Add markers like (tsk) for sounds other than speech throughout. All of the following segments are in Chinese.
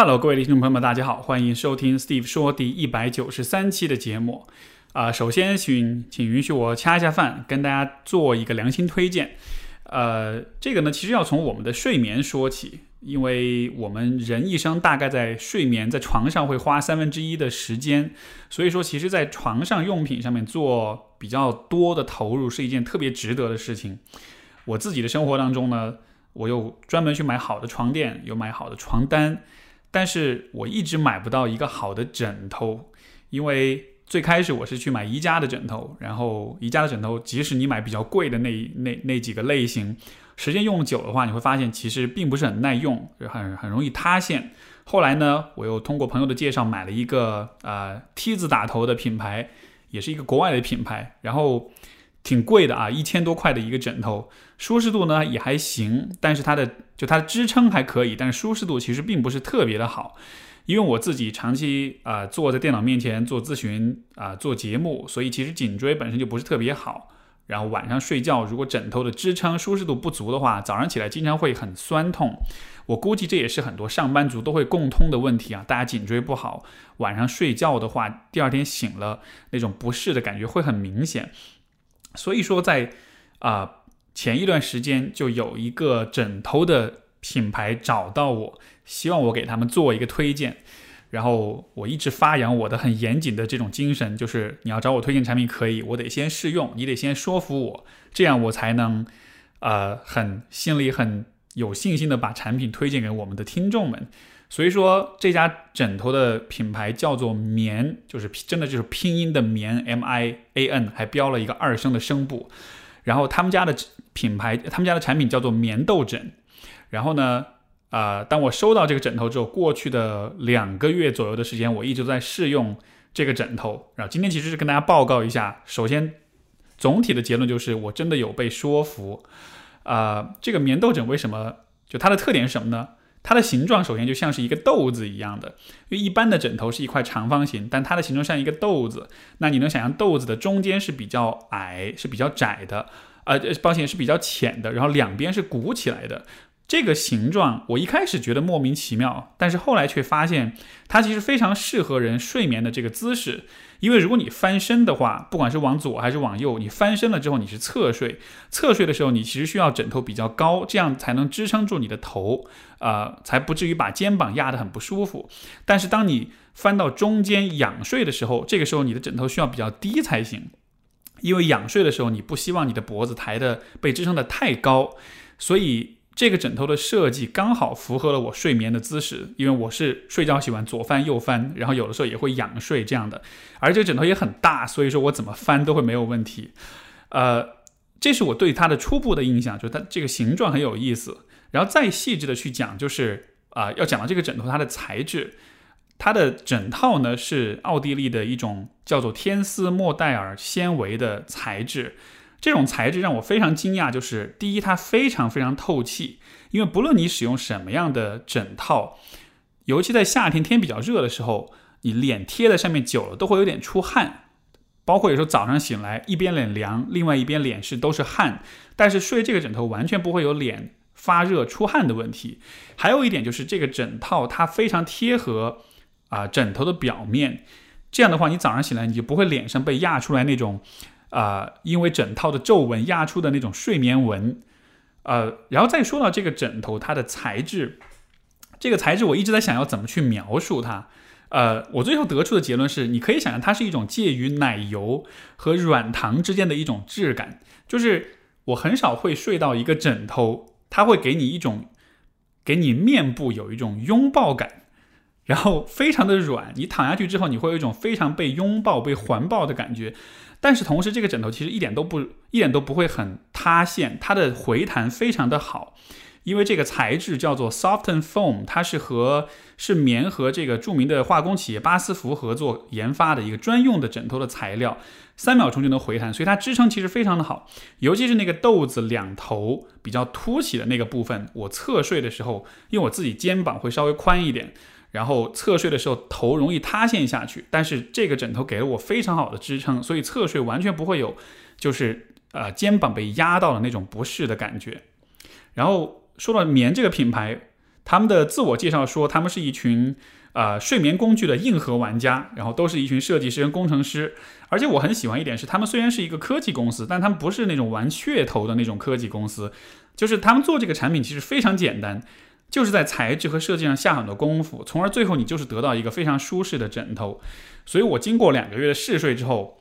Hello，各位听众朋友们，大家好，欢迎收听 Steve 说第一百九十三期的节目。啊、首先请请允许我掐一下饭，跟大家做一个良心推荐。呃，这个呢，其实要从我们的睡眠说起，因为我们人一生大概在睡眠在床上会花三分之一的时间，所以说，其实，在床上用品上面做比较多的投入是一件特别值得的事情。我自己的生活当中呢，我又专门去买好的床垫，有买好的床单，但是我一直买不到一个好的枕头，因为最开始我是去买宜家的枕头，然后宜家的枕头，即使你买比较贵的那那那几个类型，时间用久的话，你会发现其实并不是很耐用，很很容易塌陷。后来呢，我又通过朋友的介绍买了一个呃 T 字打头的品牌，也是一个国外的品牌，然后挺贵的啊，一千多块的一个枕头，舒适度呢也还行，但是它的就它的支撑还可以，但是舒适度其实并不是特别的好。因为我自己长期啊、坐在电脑面前做咨询啊、做节目，所以其实颈椎本身就不是特别好。然后晚上睡觉，如果枕头的支撑舒适度不足的话，早上起来经常会很酸痛。我估计这也是很多上班族都会共通的问题啊。大家颈椎不好，晚上睡觉的话，第二天醒了那种不适的感觉会很明显。所以说在，啊、前一段时间就有一个枕头的品牌找到我，希望我给他们做一个推荐。然后我一直发扬我的很严谨的这种精神，就是你要找我推荐产品可以，我得先试用，你得先说服我，这样我才能，呃，很心里很有信心的把产品推荐给我们的听众们。所以说这家枕头的品牌叫做棉，就是真的就是拼音的棉，M I A N，还标了一个二声的声部。然后他们家的品牌，他们家的产品叫做棉豆枕。然后呢，啊、当我收到这个枕头之后，过去的两个月左右的时间，我一直在试用这个枕头。然后今天其实是跟大家报告一下，首先总体的结论就是我真的有被说服。啊、这个棉豆枕为什么就它的特点是什么呢？它的形状首先就像是一个豆子一样的，因为一般的枕头是一块长方形，但它的形状像一个豆子。那你能想象豆子的中间是比较矮，是比较窄的，呃，抱歉是比较浅的，然后两边是鼓起来的。这个形状我一开始觉得莫名其妙，但是后来却发现它其实非常适合人睡眠的这个姿势。因为如果你翻身的话，不管是往左还是往右，你翻身了之后你是侧睡，侧睡的时候你其实需要枕头比较高，这样才能支撑住你的头，呃，才不至于把肩膀压得很不舒服。但是当你翻到中间仰睡的时候，这个时候你的枕头需要比较低才行，因为仰睡的时候你不希望你的脖子抬的被支撑的太高，所以。这个枕头的设计刚好符合了我睡眠的姿势，因为我是睡觉喜欢左翻右翻，然后有的时候也会仰睡这样的。而这个枕头也很大，所以说我怎么翻都会没有问题。呃，这是我对它的初步的印象，就是它这个形状很有意思。然后再细致的去讲，就是啊、要讲到这个枕头它的材质，它的枕套呢是奥地利的一种叫做天丝莫代尔纤维的材质。这种材质让我非常惊讶，就是第一，它非常非常透气，因为不论你使用什么样的枕套，尤其在夏天天比较热的时候，你脸贴在上面久了都会有点出汗，包括有时候早上醒来一边脸凉，另外一边脸是都是汗，但是睡这个枕头完全不会有脸发热出汗的问题。还有一点就是这个枕套它非常贴合啊、枕头的表面，这样的话你早上醒来你就不会脸上被压出来那种。啊、因为枕套的皱纹压出的那种睡眠纹，呃，然后再说到这个枕头它的材质，这个材质我一直在想要怎么去描述它，呃，我最后得出的结论是，你可以想象它是一种介于奶油和软糖之间的一种质感，就是我很少会睡到一个枕头，它会给你一种，给你面部有一种拥抱感。然后非常的软，你躺下去之后，你会有一种非常被拥抱、被环抱的感觉。但是同时，这个枕头其实一点都不一点都不会很塌陷，它的回弹非常的好，因为这个材质叫做 Soften Foam，它是和是棉和这个著名的化工企业巴斯福合作研发的一个专用的枕头的材料，三秒钟就能回弹，所以它支撑其实非常的好，尤其是那个豆子两头比较凸起的那个部分，我侧睡的时候，因为我自己肩膀会稍微宽一点。然后侧睡的时候头容易塌陷下去，但是这个枕头给了我非常好的支撑，所以侧睡完全不会有就是呃肩膀被压到的那种不适的感觉。然后说到棉这个品牌，他们的自我介绍说，他们是一群呃睡眠工具的硬核玩家，然后都是一群设计师跟工程师。而且我很喜欢一点是，他们虽然是一个科技公司，但他们不是那种玩噱头的那种科技公司，就是他们做这个产品其实非常简单，就是在材质和设计上下很多功夫，从而最后你就是得到一个非常舒适的枕头。所以我经过两个月的试睡之后，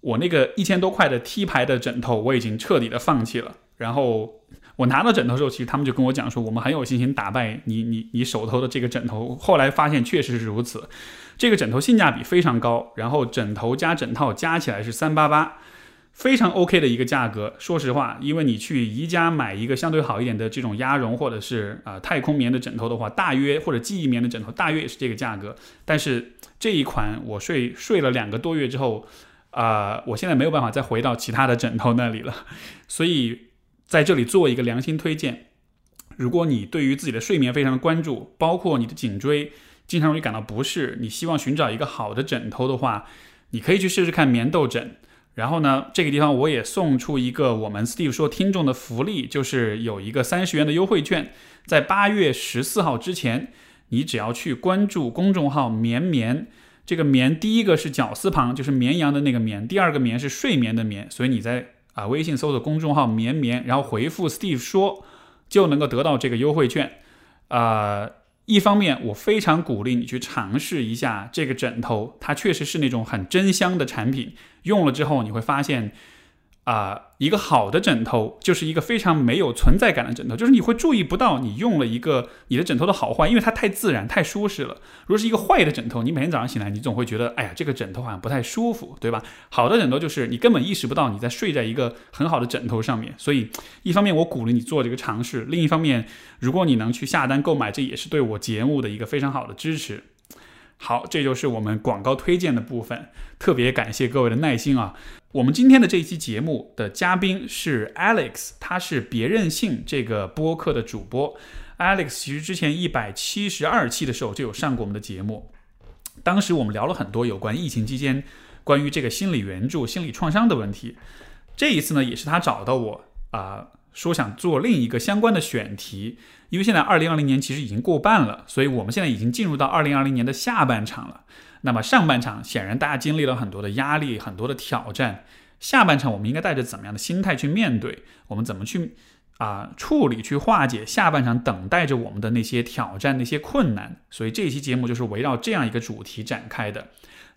我那个一千多块的 T 牌的枕头我已经彻底的放弃了，然后。我拿到枕头之后，其实他们就跟我讲说，我们很有信心打败你，你，你手头的这个枕头。后来发现确实是如此，这个枕头性价比非常高，然后枕头加枕套加起来是三八八，非常 OK 的一个价格。说实话，因为你去宜家买一个相对好一点的这种鸭绒或者是啊太空棉的枕头的话，大约或者记忆棉的枕头大约也是这个价格。但是这一款我睡睡了两个多月之后，啊，我现在没有办法再回到其他的枕头那里了，(laughs) 所以。在这里做一个良心推荐，如果你对于自己的睡眠非常的关注，包括你的颈椎经常容易感到不适，你希望寻找一个好的枕头的话，你可以去试试看棉豆枕。然后呢，这个地方我也送出一个我们 Steve 说听众的福利，就是有一个三十元的优惠券，在八月十四号之前，你只要去关注公众号“绵绵”，这个“绵”第一个是绞丝旁，就是绵羊的那个“绵”，第二个“绵”是睡眠的“眠”，所以你在。啊，微信搜索公众号“绵绵”，然后回复 “Steve 说”，就能够得到这个优惠券。啊，一方面我非常鼓励你去尝试一下这个枕头，它确实是那种很真香的产品，用了之后你会发现。啊，一个好的枕头就是一个非常没有存在感的枕头，就是你会注意不到你用了一个你的枕头的好坏，因为它太自然、太舒适了。如果是一个坏的枕头，你每天早上醒来，你总会觉得，哎呀，这个枕头好像不太舒服，对吧？好的枕头就是你根本意识不到你在睡在一个很好的枕头上面。所以，一方面我鼓励你做这个尝试，另一方面，如果你能去下单购买，这也是对我节目的一个非常好的支持。好，这就是我们广告推荐的部分，特别感谢各位的耐心啊。我们今天的这一期节目的嘉宾是 Alex，他是别任性这个播客的主播。Alex 其实之前一百七十二期的时候就有上过我们的节目，当时我们聊了很多有关疫情期间关于这个心理援助、心理创伤的问题。这一次呢，也是他找到我啊，说想做另一个相关的选题。因为现在二零二零年其实已经过半了，所以我们现在已经进入到二零二零年的下半场了。那么上半场显然大家经历了很多的压力，很多的挑战。下半场我们应该带着怎么样的心态去面对？我们怎么去啊处理、去化解下半场等待着我们的那些挑战、那些困难？所以这一期节目就是围绕这样一个主题展开的。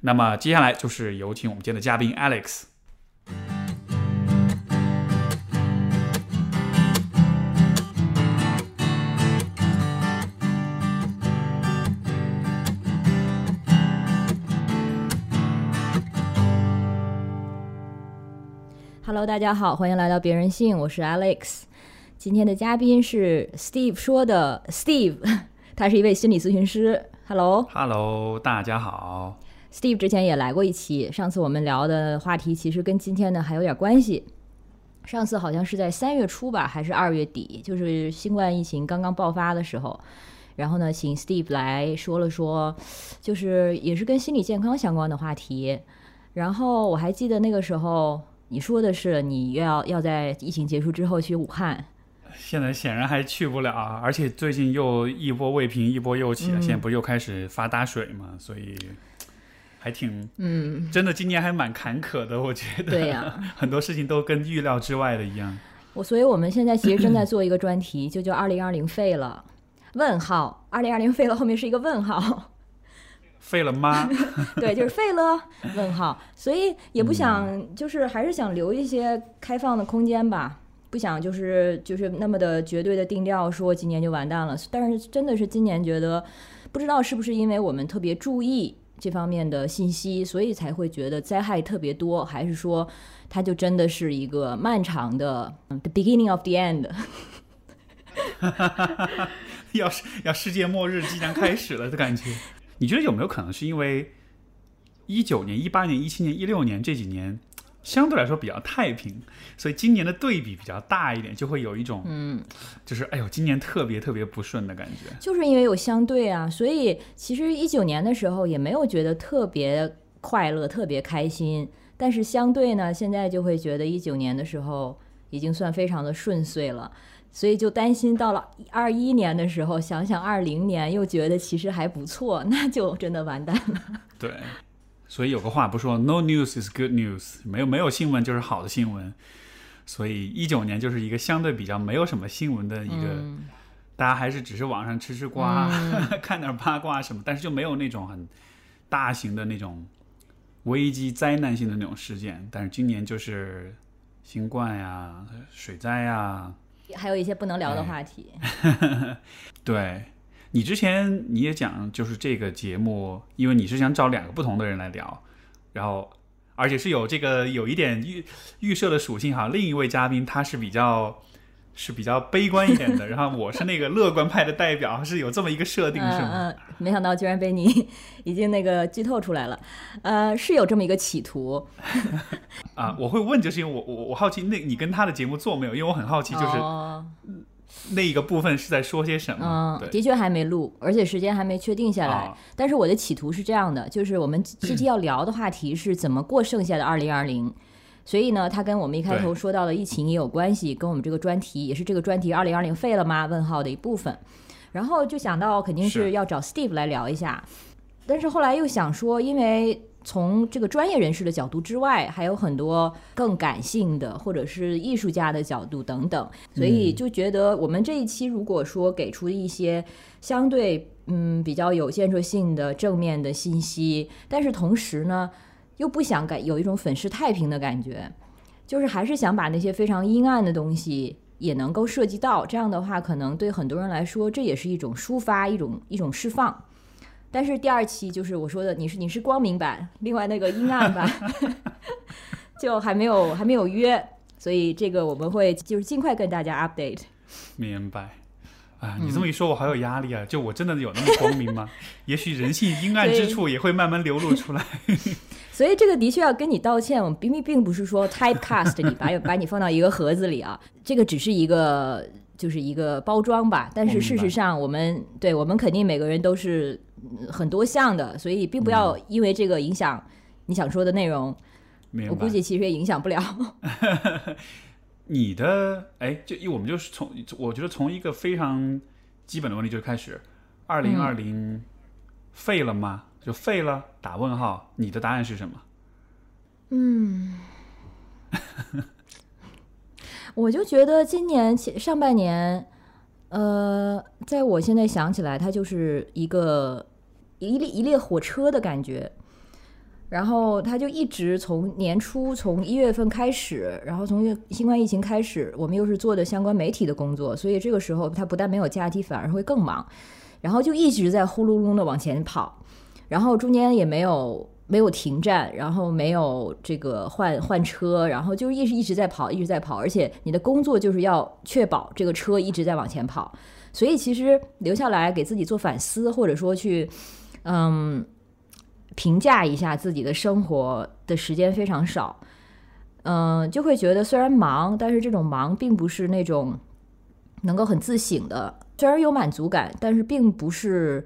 那么接下来就是有请我们今天的嘉宾 Alex。Hello，大家好，欢迎来到别人信，我是 Alex。今天的嘉宾是 Steve 说的 Steve，(laughs) 他是一位心理咨询师。Hello，Hello，大家好。Steve 之前也来过一期，上次我们聊的话题其实跟今天呢还有点关系。上次好像是在三月初吧，还是二月底，就是新冠疫情刚刚爆发的时候。然后呢，请 Steve 来说了说，就是也是跟心理健康相关的话题。然后我还记得那个时候。你说的是你要要在疫情结束之后去武汉，现在显然还去不了，而且最近又一波未平一波又起，现在不又开始发大水嘛，所以还挺嗯，真的今年还蛮坎坷的，我觉得。对呀，(laughs) 很多事情都跟预料之外的一样。我所以我们现在其实正在做一个专题，就叫“二零二零废了”，问号，二零二零废了后面是一个问号。废了吗？(laughs) 对，就是废了。问号，所以也不想，就是还是想留一些开放的空间吧，不想就是就是那么的绝对的定调，说今年就完蛋了。但是真的是今年觉得，不知道是不是因为我们特别注意这方面的信息，所以才会觉得灾害特别多，还是说它就真的是一个漫长的 the beginning of the end？(laughs) (laughs) 要是要世界末日即将开始了的感觉。你觉得有没有可能是因为一九年、一八年、一七年、一六年这几年相对来说比较太平，所以今年的对比比较大一点，就会有一种嗯，就是哎呦，今年特别特别不顺的感觉。就是因为有相对啊，所以其实一九年的时候也没有觉得特别快乐、特别开心，但是相对呢，现在就会觉得一九年的时候已经算非常的顺遂了。所以就担心到了二一年的时候，想想二零年又觉得其实还不错，(laughs) 那就真的完蛋了。对，所以有个话不说，no news is good news，没有没有新闻就是好的新闻。所以一九年就是一个相对比较没有什么新闻的一个，大家还是只是网上吃吃瓜，(laughs) 看点八卦什么，但是就没有那种很大型的那种危机灾难性的那种事件。但是今年就是新冠呀、水灾呀，还有一些不能聊的话题。(laughs) 对你之前你也讲，就是这个节目，因为你是想找两个不同的人来聊，然后。而且是有这个有一点预预设的属性哈，另一位嘉宾他是比较是比较悲观一点的，然后我是那个乐观派的代表，是有这么一个设定是吗？嗯，没想到居然被你已经那个剧透出来了，呃，是有这么一个企图。(laughs) 啊，我会问，就是因为我我我好奇，那你跟他的节目做没有？因为我很好奇，就是。那一个部分是在说些什么？嗯，的确还没录，而且时间还没确定下来。但是我的企图是这样的，就是我们这期 (clears throat) 要聊的话题是怎么过剩下的二零二零。所以呢，它跟我们一开头说到的疫情也有关系，跟我们这个专题也是这个专题二零二零废了吗？问号的一部分。然后就想到肯定是要找 Steve 来聊一下，但是后来又想说，因为。从这个专业人士的角度之外，还有很多更感性的，或者是艺术家的角度等等，所以就觉得我们这一期如果说给出一些相对嗯比较有建设性的正面的信息，但是同时呢又不想感有一种粉饰太平的感觉，就是还是想把那些非常阴暗的东西也能够涉及到，这样的话可能对很多人来说这也是一种抒发，一种一种释放。但是第二期就是我说的，你是你是光明版，另外那个阴暗版 (laughs) 就还没有还没有约，所以这个我们会就是尽快跟大家 update。明白啊，你这么一说，我好有压力啊！就我真的有那么光明吗？(laughs) 也许人性阴暗之处也会慢慢流露出来。(laughs) 所以这个的确要跟你道歉，我们并并并不是说 typecast 你把把你放到一个盒子里啊，这个只是一个就是一个包装吧。但是事实上，我们对我们肯定每个人都是。很多项的，所以并不要因为这个影响你想说的内容。我估计其实也影响不了。(laughs) 你的哎，就一我们就是从我觉得从一个非常基本的问题就开始，二零二零废了吗？就废了？打问号。你的答案是什么？嗯，(laughs) 我就觉得今年上半年，呃，在我现在想起来，它就是一个。一列一列火车的感觉，然后他就一直从年初从一月份开始，然后从新冠疫情开始，我们又是做的相关媒体的工作，所以这个时候他不但没有假期，反而会更忙，然后就一直在呼噜噜的往前跑，然后中间也没有没有停站，然后没有这个换换车，然后就一直一直在跑，一直在跑，而且你的工作就是要确保这个车一直在往前跑，所以其实留下来给自己做反思，或者说去。嗯，评价一下自己的生活的时间非常少，嗯，就会觉得虽然忙，但是这种忙并不是那种能够很自省的，虽然有满足感，但是并不是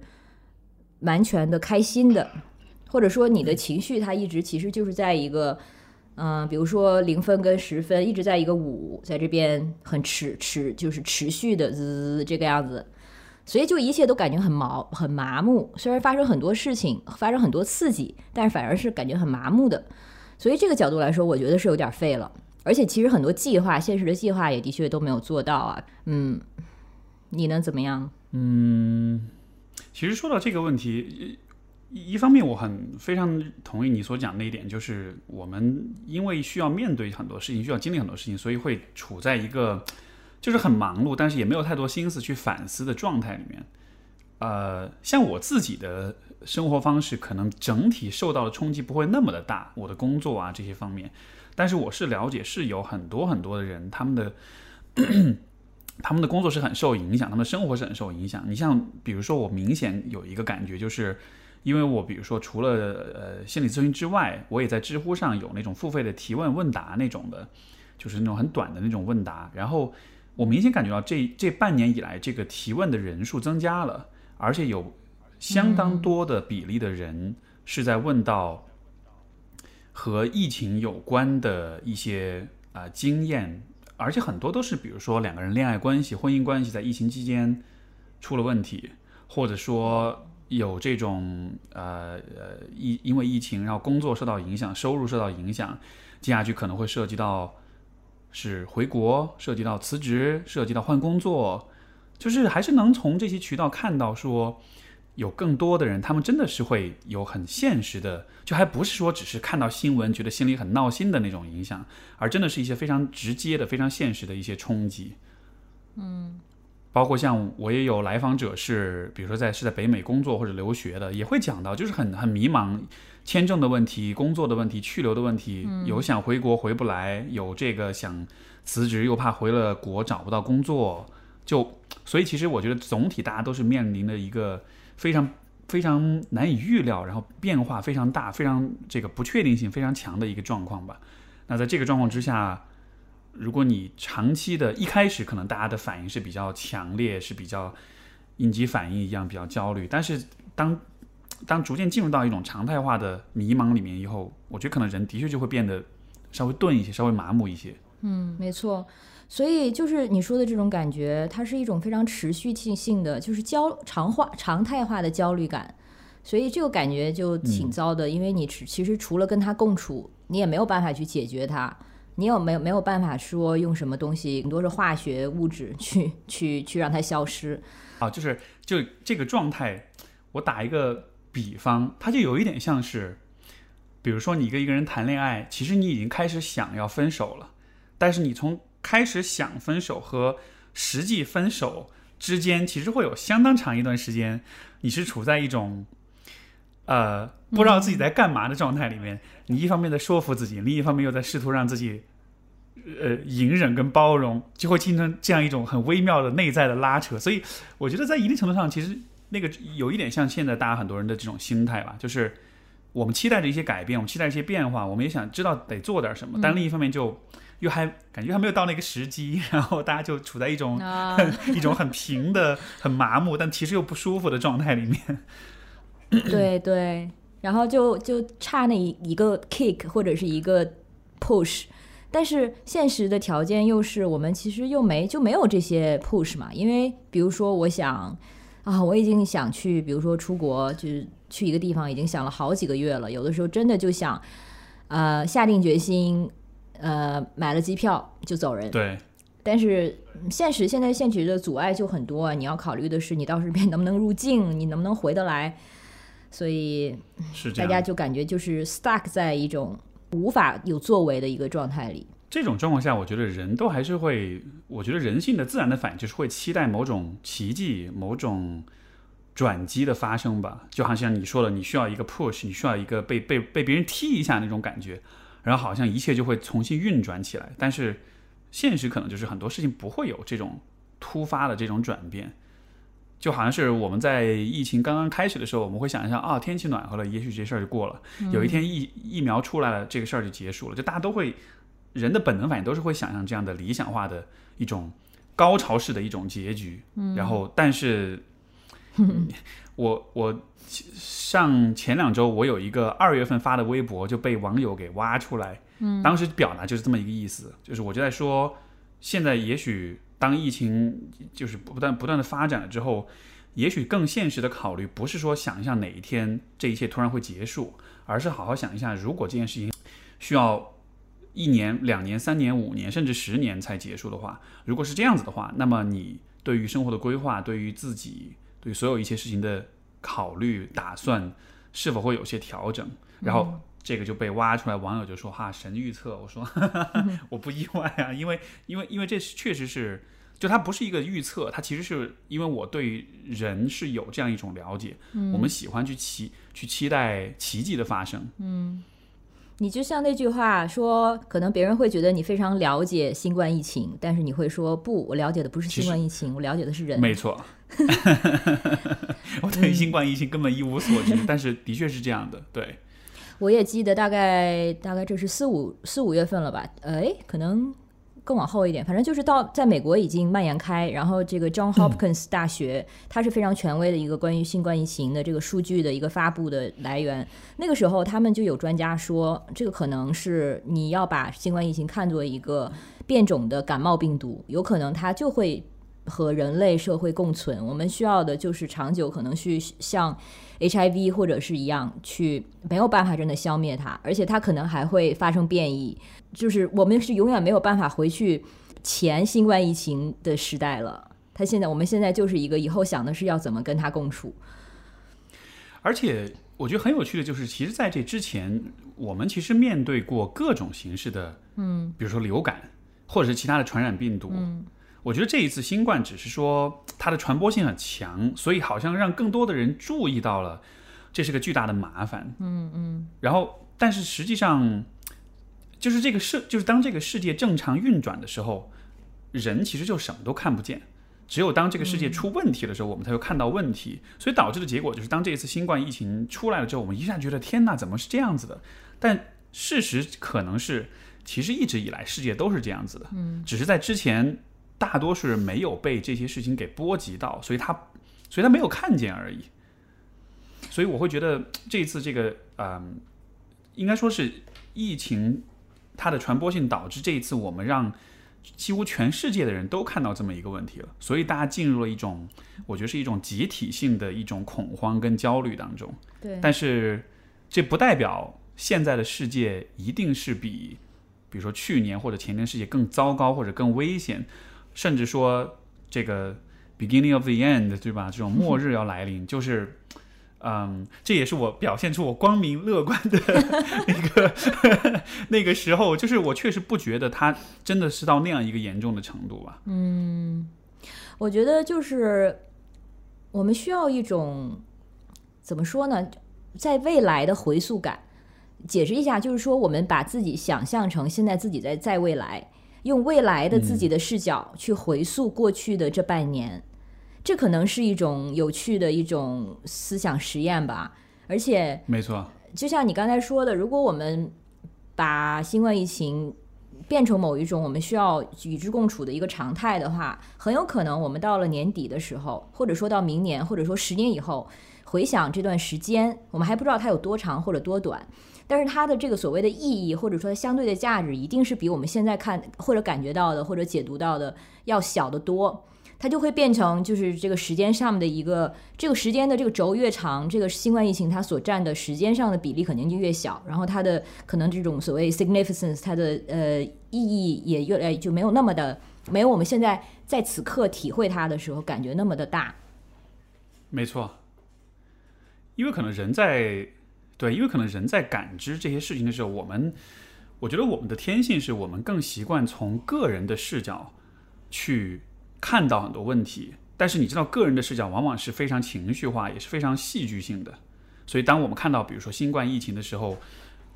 完全的开心的，或者说你的情绪它一直其实就是在一个，嗯，比如说零分跟十分一直在一个五，在这边很持持就是持续的滋这个样子。所以就一切都感觉很毛很麻木，虽然发生很多事情，发生很多刺激，但是反而是感觉很麻木的。所以这个角度来说，我觉得是有点废了。而且其实很多计划，现实的计划也的确都没有做到啊。嗯，你能怎么样？嗯，其实说到这个问题，一方面我很非常同意你所讲那一点，就是我们因为需要面对很多事情，需要经历很多事情，所以会处在一个。就是很忙碌，但是也没有太多心思去反思的状态里面。呃，像我自己的生活方式，可能整体受到的冲击不会那么的大，我的工作啊这些方面。但是我是了解，是有很多很多的人，他们的 (clears throat) 他们的工作是很受影响，他们的生活是很受影响。你像比如说，我明显有一个感觉，就是因为我比如说除了呃心理咨询之外，我也在知乎上有那种付费的提问问答那种的，就是那种很短的那种问答，然后。我明显感觉到这这半年以来，这个提问的人数增加了，而且有相当多的比例的人是在问到和疫情有关的一些啊经验而且很多都是比如说两个人恋爱关系、婚姻关系在疫情期间出了问题，或者说有这种呃呃疫因为疫情然后工作受到影响、收入受到影响，接下去可能会涉及到是回国、涉及到辞职、涉及到换工作，就是还是能从这些渠道看到说。有更多的人，他们真的是会有很现实的，就还不是说只是看到新闻觉得心里很闹心的那种影响，而真的是一些非常直接的、非常现实的一些冲击。嗯，包括像我也有来访者是，比如说在是在北美工作或者留学的，也会讲到，就是很很迷茫，签证的问题、工作的问题、去留的问题，有想回国回不来，有这个想辞职又怕回了国找不到工作，就所以其实我觉得总体大家都是面临的一个。非常非常难以预料，然后变化非常大，非常这个不确定性非常强的一个状况吧。那在这个状况之下，如果你长期的一开始可能大家的反应是比较强烈，是比较应激反应一样比较焦虑，但是当当逐渐进入到一种常态化的迷茫里面以后，我觉得可能人的确就会变得稍微钝一些，稍微麻木一些。嗯，没错。所以就是你说的这种感觉，它是一种非常持续性性的，就是焦常化、常态化的焦虑感。所以这个感觉就挺糟的，因为你其实除了跟他共处，你也没有办法去解决它，你有没有没有办法说用什么东西，很多是化学物质去去去让它消失。啊，就是就这个状态，我打一个比方，它就有一点像是，比如说你跟一个人谈恋爱，其实你已经开始想要分手了，但是你从开始想分手和实际分手之间，其实会有相当长一段时间，你是处在一种，呃，不知道自己在干嘛的状态里面。你一方面在说服自己，另一方面又在试图让自己，呃，隐忍跟包容，就会形成这样一种很微妙的内在的拉扯。所以，我觉得在一定程度上，其实那个有一点像现在大家很多人的这种心态吧，就是我们期待着一些改变，我们期待一些变化，我们也想知道得做点什么，但另一方面就。又还感觉还没有到那个时机，然后大家就处在一种一种很平的、很麻木，但其实又不舒服的状态里面。(coughs) 对对，然后就就差那一一个 kick 或者是一个 push，但是现实的条件又是我们其实又没就没有这些 push 嘛，因为比如说我想啊，我已经想去，比如说出国，就是去一个地方，已经想了好几个月了，有的时候真的就想呃下定决心。呃，买了机票就走人。对，但是现实现在现实的阻碍就很多，你要考虑的是你到时边能不能入境，你能不能回得来，所以大家就感觉就是 stuck 在一种无法有作为的一个状态里。这种状况下，我觉得人都还是会，我觉得人性的自然的反应就是会期待某种奇迹、某种转机的发生吧。就好像你说的，你需要一个 push，你需要一个被被被别人踢一下那种感觉。然后好像一切就会重新运转起来，但是现实可能就是很多事情不会有这种突发的这种转变，就好像是我们在疫情刚刚开始的时候，我们会想一下啊，天气暖和了，也许这事儿就过了，有一天疫疫苗出来了，这个事儿就结束了，就大家都会人的本能反应都是会想象这样的理想化的一种高潮式的一种结局，然后但是。我我上前两周，我有一个二月份发的微博就被网友给挖出来，嗯，当时表达就是这么一个意思，就是我就在说，现在也许当疫情就是不断不断的发展了之后，也许更现实的考虑不是说想象哪一天这一切突然会结束，而是好好想一下，如果这件事情需要一年、两年、三年、五年甚至十年才结束的话，如果是这样子的话，那么你对于生活的规划，对于自己。对所有一切事情的考虑打算是否会有些调整？然后这个就被挖出来，网友就说：“哈，神预测。”我说：“ (laughs) 我不意外啊，因为因为因为这确实是，就它不是一个预测，它其实是因为我对人是有这样一种了解，嗯我们喜欢去期去期待奇迹的发生。”嗯。你就像那句话说，可能别人会觉得你非常了解新冠疫情，但是你会说不，我了解的不是新冠疫情，我了解的是人。没错，(laughs) 我对新冠疫情根本一无所知，但是的确是这样的。对，我也记得大概大概这是四五四五月份了吧？哎，可能。更往后一点，反正就是到在美国已经蔓延开，然后这个 John Hopkins 大学，它是非常权威的一个关于新冠疫情的这个数据的一个发布的来源。那个时候，他们就有专家说，这个可能是你要把新冠疫情看作一个变种的感冒病毒，有可能它就会和人类社会共存。我们需要的就是长久，可能去像 HIV 或者是一样，去没有办法真的消灭它，而且它可能还会发生变异。就是我们是永远没有办法回去前新冠疫情的时代了。它现在，我们现在就是一个以后想的是要怎么跟它共处。而且我觉得很有趣的就是，其实在这之前，我们其实面对过各种形式的，嗯，比如说流感，或者是其他的传染病毒。嗯，我觉得这一次新冠只是说它的传播性很强，所以好像让更多的人注意到了这是个巨大的麻烦。嗯嗯。然后，但是实际上，就是这个世，就是当这个世界正常运转的时候，人其实就什么都看不见。只有当这个世界出问题的时候，我们才会看到问题。所以导致的结果就是，当这一次新冠疫情出来了之后，我们一下觉得天哪，怎么是这样子的？但事实可能是，其实一直以来世界都是这样子的。嗯，只是在之前大多数人没有被这些事情给波及到，所以他，所以他没有看见而已。所以我会觉得这一次这个，嗯，应该说是疫情它的传播性导致这一次我们让。几乎全世界的人都看到这么一个问题了，所以大家进入了一种，我觉得是一种集体性的一种恐慌跟焦虑当中。对，但是这不代表现在的世界一定是比，比如说去年或者前年世界更糟糕或者更危险，甚至说这个 beginning of the end，对吧？这种末日要来临，(laughs) 就是。嗯，这也是我表现出我光明乐观的 (laughs) 那个那个时候，就是我确实不觉得他真的是到那样一个严重的程度吧。嗯，我觉得就是我们需要一种怎么说呢，在未来的回溯感。解释一下，就是说我们把自己想象成现在自己在在未来，用未来的自己的视角去回溯过去的这半年。这可能是一种有趣的一种思想实验吧，而且没错，就像你刚才说的，如果我们把新冠疫情变成某一种我们需要与之共处的一个常态的话，很有可能我们到了年底的时候，或者说到明年，或者说十年以后，回想这段时间，我们还不知道它有多长或者多短，但是它的这个所谓的意义或者说相对的价值，一定是比我们现在看或者感觉到的或者解读到的要小得多。它就会变成，就是这个时间上面的一个，这个时间的这个轴越长，这个新冠疫情它所占的时间上的比例肯定就越小，然后它的可能这种所谓 significance，它的呃意义也越来就没有那么的，没有我们现在在此刻体会它的时候感觉那么的大。没错，因为可能人在对，因为可能人在感知这些事情的时候，我们我觉得我们的天性是我们更习惯从个人的视角去。看到很多问题，但是你知道，个人的视角往往是非常情绪化，也是非常戏剧性的。所以，当我们看到，比如说新冠疫情的时候，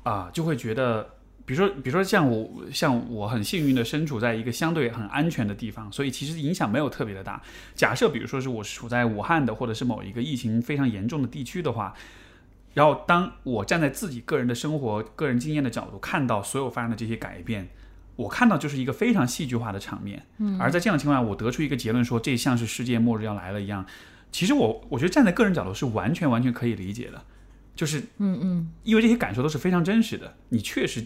啊，就会觉得，比如说，比如说像我，像我很幸运的身处在一个相对很安全的地方，所以其实影响没有特别的大。假设，比如说是我处在武汉的，或者是某一个疫情非常严重的地区的话，然后当我站在自己个人的生活、个人经验的角度，看到所有发生的这些改变。我看到就是一个非常戏剧化的场面，嗯，而在这样的情况下，我得出一个结论说这像是世界末日要来了一样。其实我我觉得站在个人角度是完全完全可以理解的，就是嗯嗯，因为这些感受都是非常真实的。你确实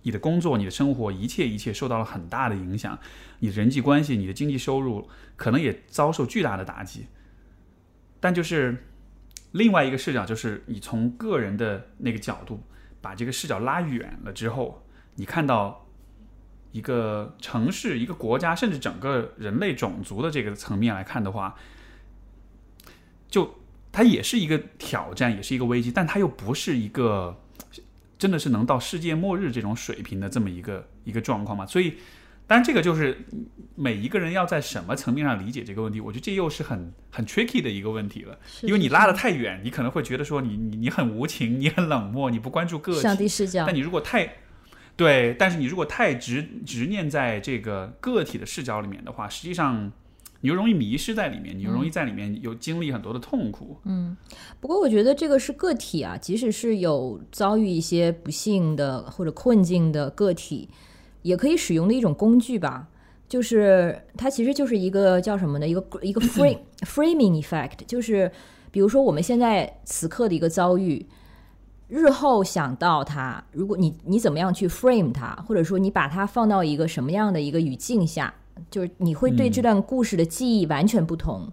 你的工作、你的生活，一切一切受到了很大的影响，你的人际关系、你的经济收入可能也遭受巨大的打击。但就是另外一个视角，就是你从个人的那个角度把这个视角拉远了之后，你看到。一个城市、一个国家，甚至整个人类种族的这个层面来看的话，就它也是一个挑战，也是一个危机，但它又不是一个真的是能到世界末日这种水平的这么一个一个状况嘛？所以，当然这个就是每一个人要在什么层面上理解这个问题，我觉得这又是很很 tricky 的一个问题了。因为你拉得太远，你可能会觉得说你你你很无情，你很冷漠，你不关注个体上帝视角。但你如果太对，但是你如果太执执念在这个个体的视角里面的话，实际上你又容易迷失在里面，你又容易在里面有经历很多的痛苦。嗯，不过我觉得这个是个体啊，即使是有遭遇一些不幸的或者困境的个体，也可以使用的一种工具吧。就是它其实就是一个叫什么呢？一个一个 (clears throat) frame framing effect，就是比如说我们现在此刻的一个遭遇。日后想到它，如果你你怎么样去 frame 它，或者说你把它放到一个什么样的一个语境下，就是你会对这段故事的记忆完全不同。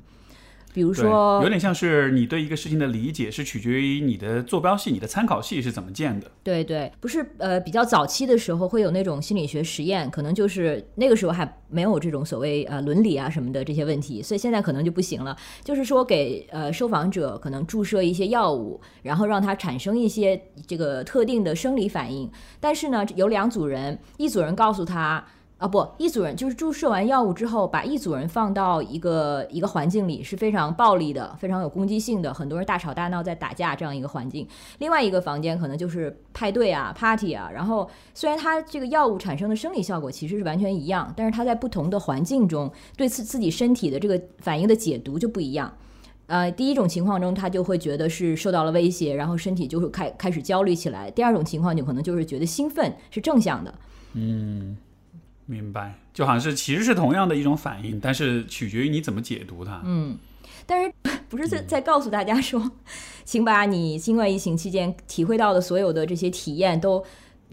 比如说，有点像是你对一个事情的理解是取决于你的坐标系、你的参考系是怎么建的。对对，不是呃，比较早期的时候会有那种心理学实验，可能就是那个时候还没有这种所谓呃伦理啊什么的这些问题，所以现在可能就不行了。就是说给呃受访者可能注射一些药物，然后让他产生一些这个特定的生理反应，但是呢有两组人，一组人告诉他。啊不，一组人就是注射完药物之后，把一组人放到一个一个环境里，是非常暴力的，非常有攻击性的，很多人大吵大闹在打架这样一个环境。另外一个房间可能就是派对啊、party 啊。然后虽然它这个药物产生的生理效果其实是完全一样，但是它在不同的环境中对自自己身体的这个反应的解读就不一样。呃，第一种情况中他就会觉得是受到了威胁，然后身体就会开开始焦虑起来。第二种情况就可能就是觉得兴奋，是正向的。嗯。明白，就好像是其实是同样的一种反应，但是取决于你怎么解读它。嗯，但是 (laughs) 不是在在告诉大家说，请把你新冠疫情期间体会到的所有的这些体验都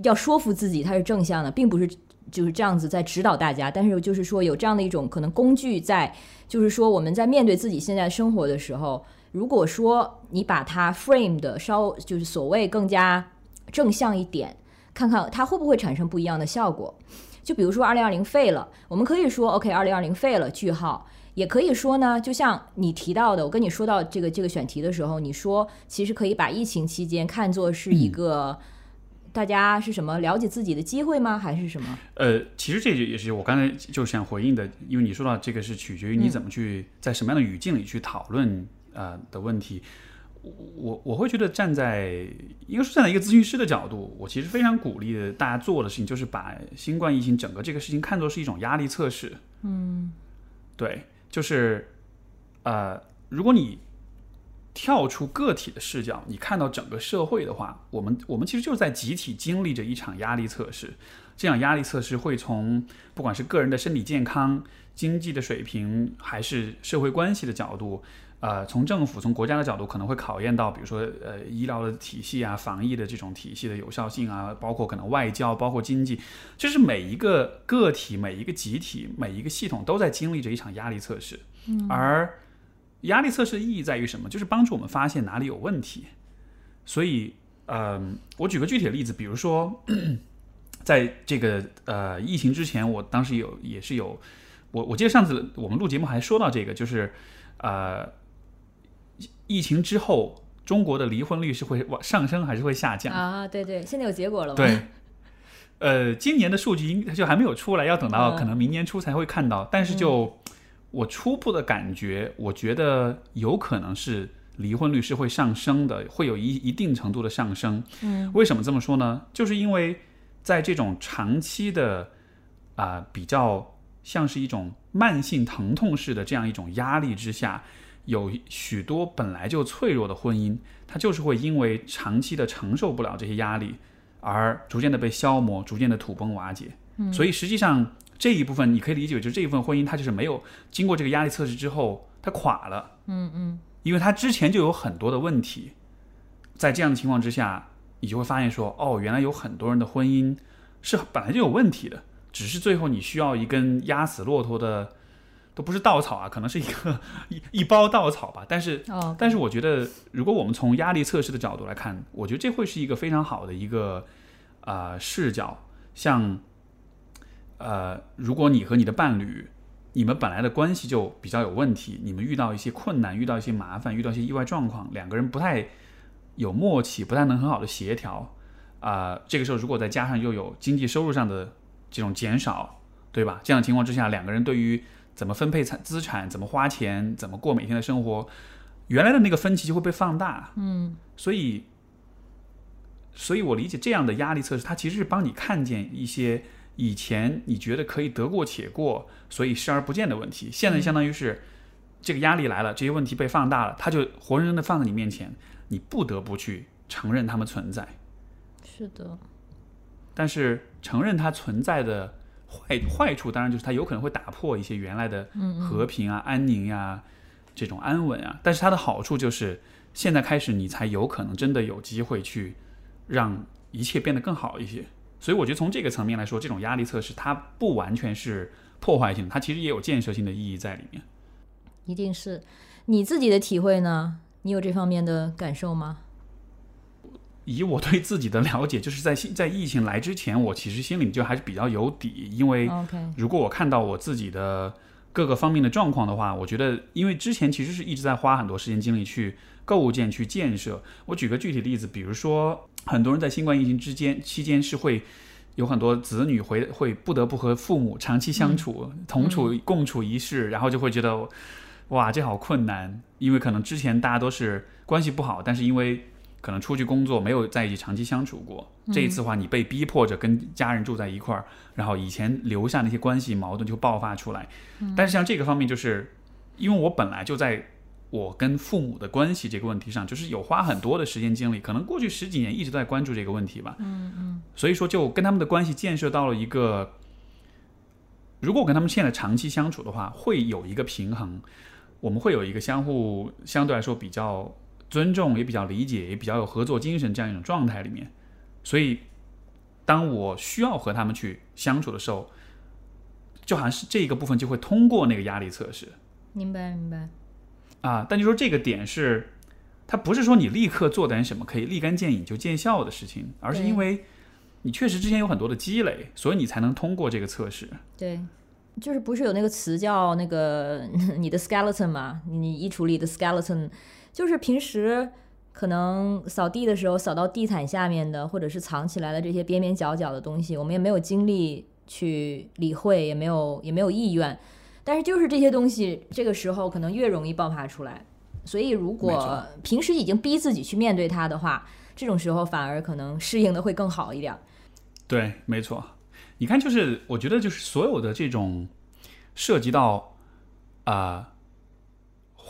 要说服自己它是正向的，并不是就是这样子在指导大家。但是就是说有这样的一种可能工具在，就是说我们在面对自己现在生活的时候，如果说你把它 frame 的稍就是所谓更加正向一点，看看它会不会产生不一样的效果。就比如说，二零二零废了，我们可以说 OK，二零二零废了，句号。也可以说呢，就像你提到的，我跟你说到这个这个选题的时候，你说其实可以把疫情期间看作是一个大家是什么了解自己的机会吗？还是什么？呃，其实这也是我刚才就想回应的，因为你说到这个是取决于你怎么去在什么样的语境里去讨论呃的问题。我我会觉得站在应该是站在一个咨询师的角度，我其实非常鼓励大家做的事情就是把新冠疫情整个这个事情看作是一种压力测试。嗯，对，就是呃，如果你跳出个体的视角，你看到整个社会的话，我们我们其实就是在集体经历着一场压力测试。这样压力测试会从不管是个人的身体健康、经济的水平，还是社会关系的角度。呃，从政府、从国家的角度，可能会考验到，比如说，呃，医疗的体系啊，防疫的这种体系的有效性啊，包括可能外交，包括经济，就是每一个个体、每一个集体、每一个系统都在经历着一场压力测试。嗯。而压力测试的意义在于什么？就是帮助我们发现哪里有问题。所以，呃，我举个具体的例子，比如说，在这个呃疫情之前，我当时有也是有，我我记得上次我们录节目还说到这个，就是呃。疫情之后，中国的离婚率是会往上升还是会下降啊？对对，现在有结果了吗？对，呃，今年的数据应就还没有出来，要等到可能明年初才会看到。但是就我初步的感觉，我觉得有可能是离婚率是会上升的，会有一一定程度的上升。嗯，为什么这么说呢？就是因为在这种长期的啊，比较像是一种慢性疼痛式的这样一种压力之下。有许多本来就脆弱的婚姻，它就是会因为长期的承受不了这些压力，而逐渐的被消磨，逐渐的土崩瓦解。嗯，所以实际上这一部分你可以理解为，就是这一份婚姻它就是没有经过这个压力测试之后，它垮了。嗯嗯，因为它之前就有很多的问题，在这样的情况之下，你就会发现说，哦，原来有很多人的婚姻是本来就有问题的，只是最后你需要一根压死骆驼的。都不是稻草啊，可能是一个一一包稻草吧。但是，但是我觉得，如果我们从压力测试的角度来看，我觉得这会是一个非常好的一个啊视角。像，呃，如果你和你的伴侣，你们本来的关系就比较有问题，你们遇到一些困难，遇到一些麻烦，遇到一些意外状况，两个人不太有默契，不太能很好的协调啊。这个时候，如果再加上又有经济收入上的这种减少，对吧？这样的情况之下，两个人对于怎么分配产资产？怎么花钱？怎么过每天的生活？原来的那个分歧就会被放大。嗯，所以，所以我理解这样的压力测试，它其实是帮你看见一些以前你觉得可以得过且过，所以视而不见的问题。现在相当于是这个压力来了，这些问题被放大了，它就活生生的放在你面前，你不得不去承认它们存在。是的，但是承认它存在的。坏坏处当然就是它有可能会打破一些原来的和平啊、安宁呀、这种安稳啊。但是它的好处就是，现在开始你才有可能真的有机会去让一切变得更好一些。所以我觉得从这个层面来说，这种压力测试它不完全是破坏性的，它其实也有建设性的意义在里面。一定是你自己的体会呢？你有这方面的感受吗？以我对自己的了解，就是在在疫情来之前，我其实心里就还是比较有底，因为如果我看到我自己的各个方面的状况的话，我觉得，因为之前其实是一直在花很多时间精力去构建、去建设。我举个具体例子，比如说，很多人在新冠疫情之间期间是会有很多子女回会不得不和父母长期相处、同处共处一室，然后就会觉得，哇，这好困难，因为可能之前大家都是关系不好，但是因为可能出去工作没有在一起长期相处过，这一次的话，你被逼迫着跟家人住在一块儿，然后以前留下那些关系矛盾就爆发出来。但是像这个方面，就是因为我本来就在我跟父母的关系这个问题上，就是有花很多的时间精力，可能过去十几年一直在关注这个问题吧。嗯嗯，所以说就跟他们的关系建设到了一个，如果我跟他们现在长期相处的话，会有一个平衡，我们会有一个相互相对来说比较。尊重也比较理解，也比较有合作精神这样一种状态里面，所以当我需要和他们去相处的时候，就好像是这个部分就会通过那个压力测试。明白明白。啊，但就说这个点是，它不是说你立刻做点什么可以立竿见影就见效的事情，而是因为你确实之前有很多的积累，所以你才能通过这个测试。对，就是不是有那个词叫那个 (laughs) 你的 skeleton 嘛？你衣橱里的 skeleton。就是平时可能扫地的时候扫到地毯下面的，或者是藏起来的这些边边角角的东西，我们也没有精力去理会，也没有也没有意愿。但是就是这些东西，这个时候可能越容易爆发出来。所以如果平时已经逼自己去面对它的话，这种时候反而可能适应的会更好一点。对，没错。你看，就是我觉得，就是所有的这种涉及到啊。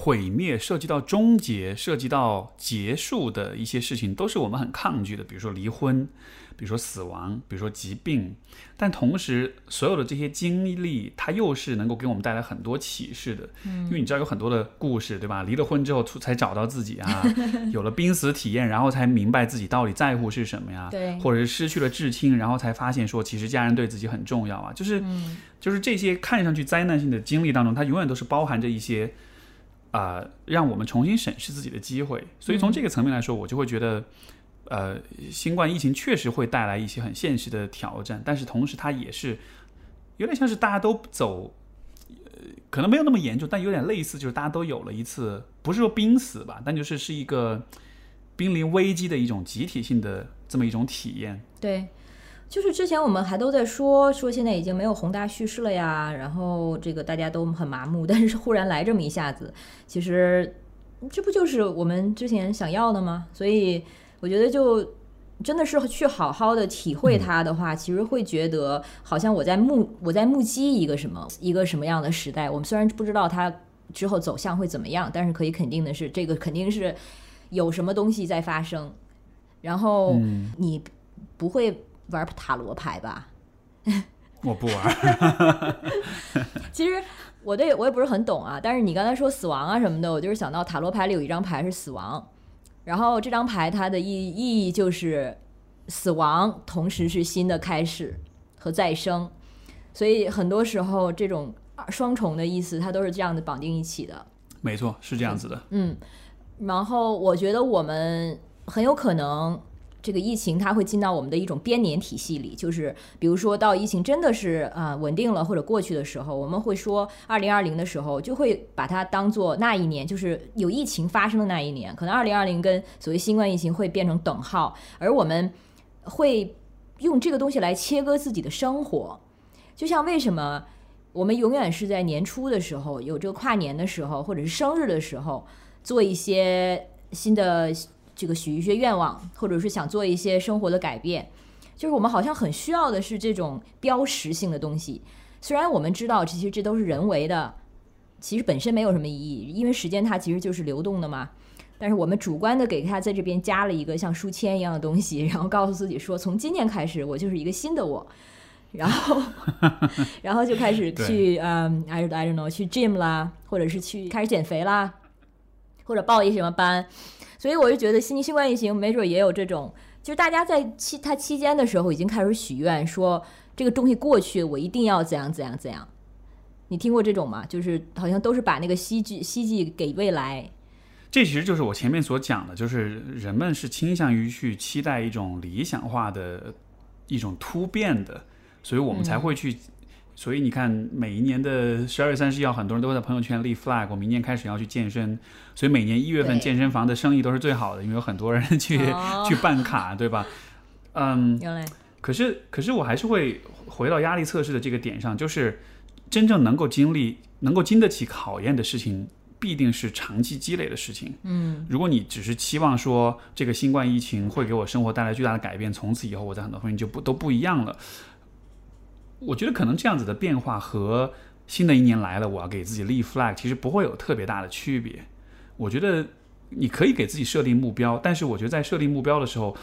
毁灭涉及到终结、涉及到结束的一些事情，都是我们很抗拒的。比如说离婚，比如说死亡，比如说疾病。但同时，所有的这些经历，它又是能够给我们带来很多启示的。嗯，因为你知道有很多的故事，对吧？离了婚之后才找到自己啊，有了濒死体验，然后才明白自己到底在乎是什么呀？对，或者是失去了至亲，然后才发现说，其实家人对自己很重要啊。就是，就是这些看上去灾难性的经历当中，它永远都是包含着一些。啊，让我们重新审视自己的机会。所以从这个层面来说，我就会觉得，呃，新冠疫情确实会带来一些很现实的挑战，但是同时它也是有点像是大家都走，呃，可能没有那么严重，但有点类似，就是大家都有了一次，不是说濒死吧，但就是是一个濒临危机的一种集体性的这么一种体验。对。就是之前我们还都在说说现在已经没有宏大叙事了呀，然后这个大家都很麻木，(laughs) 但是忽然来这么一下子，其实这不就是我们之前想要的吗？所以我觉得就真的是去好好的体会它的话，其实会觉得好像我在目我在目击一个什么一个什么样的时代。我们虽然不知道它之后走向会怎么样，但是可以肯定的是，这个肯定是有什么东西在发生，然后你不会。玩塔罗牌吧，(laughs) 我不玩。(laughs) 其实我对我也不是很懂啊。但是你刚才说死亡啊什么的，我就是想到塔罗牌里有一张牌是死亡，然后这张牌它的意意义就是死亡，同时是新的开始和再生。所以很多时候这种双重的意思，它都是这样子绑定一起的。没错，是这样子的。嗯，然后我觉得我们很有可能。这个疫情它会进到我们的一种编年体系里，就是比如说到疫情真的是啊稳定了或者过去的时候，我们会说二零二零的时候就会把它当做那一年，就是有疫情发生的那一年，可能二零二零跟所谓新冠疫情会变成等号，而我们会用这个东西来切割自己的生活，就像为什么我们永远是在年初的时候有这个跨年的时候或者是生日的时候做一些新的。这个许一些愿望，或者是想做一些生活的改变，就是我们好像很需要的是这种标识性的东西。虽然我们知道，其实这都是人为的，其实本身没有什么意义，因为时间它其实就是流动的嘛。但是我们主观的给它在这边加了一个像书签一样的东西，(laughs) 然后告诉自己说，从今天开始我就是一个新的我，然后，(laughs) 然后就开始去嗯 I don't know，去 gym 啦，或者是去开始减肥啦，或者报一什么班。所以我就觉得新新冠疫情没准也有这种就是大家在期它期间的时候已经开始许愿，说这个东西过去，我一定要怎样怎样怎样。你听过这种吗？就是好像都是把那个希冀希冀给未来。这其实就是我前面所讲的，就是人们是倾向于去期待一种理想化的一种突变的，所以我们才会去。所以你看，每一年的十二月三十一号，很多人都会在朋友圈立 flag，我明年开始要去健身。所以每年一月份健身房的生意都是最好的，因为有很多人去 (laughs) 去办卡，对吧？嗯，原来。可是，可是我还是会回到压力测试的这个点上，就是真正能够经历、能够经得起考验的事情。必定是长期积累的事情。嗯，如果你只是期望说这个新冠疫情会给我生活带来巨大的改变，从此以后我在很多方面就不都不一样了。我觉得可能这样子的变化和新的一年来了，我要给自己立 flag，其实不会有特别大的区别。我觉得你可以给自己设定目标，但是我觉得在设定目标的时候，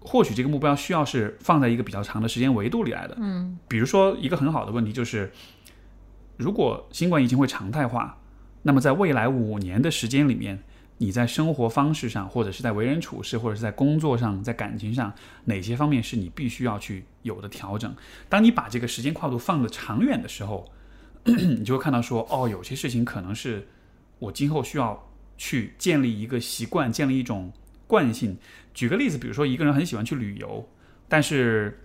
或许这个目标需要是放在一个比较长的时间维度里来的。嗯，比如说一个很好的问题就是，如果新冠疫情会常态化。那么，在未来五年的时间里面，你在生活方式上，或者是在为人处事，或者是在工作上，在感情上，哪些方面是你必须要去有的调整？当你把这个时间跨度放得长远的时候，(clears throat) 你就会看到说，哦，有些事情可能是我今后需要去建立一个习惯，建立一种惯性。举个例子，比如说一个人很喜欢去旅游，但是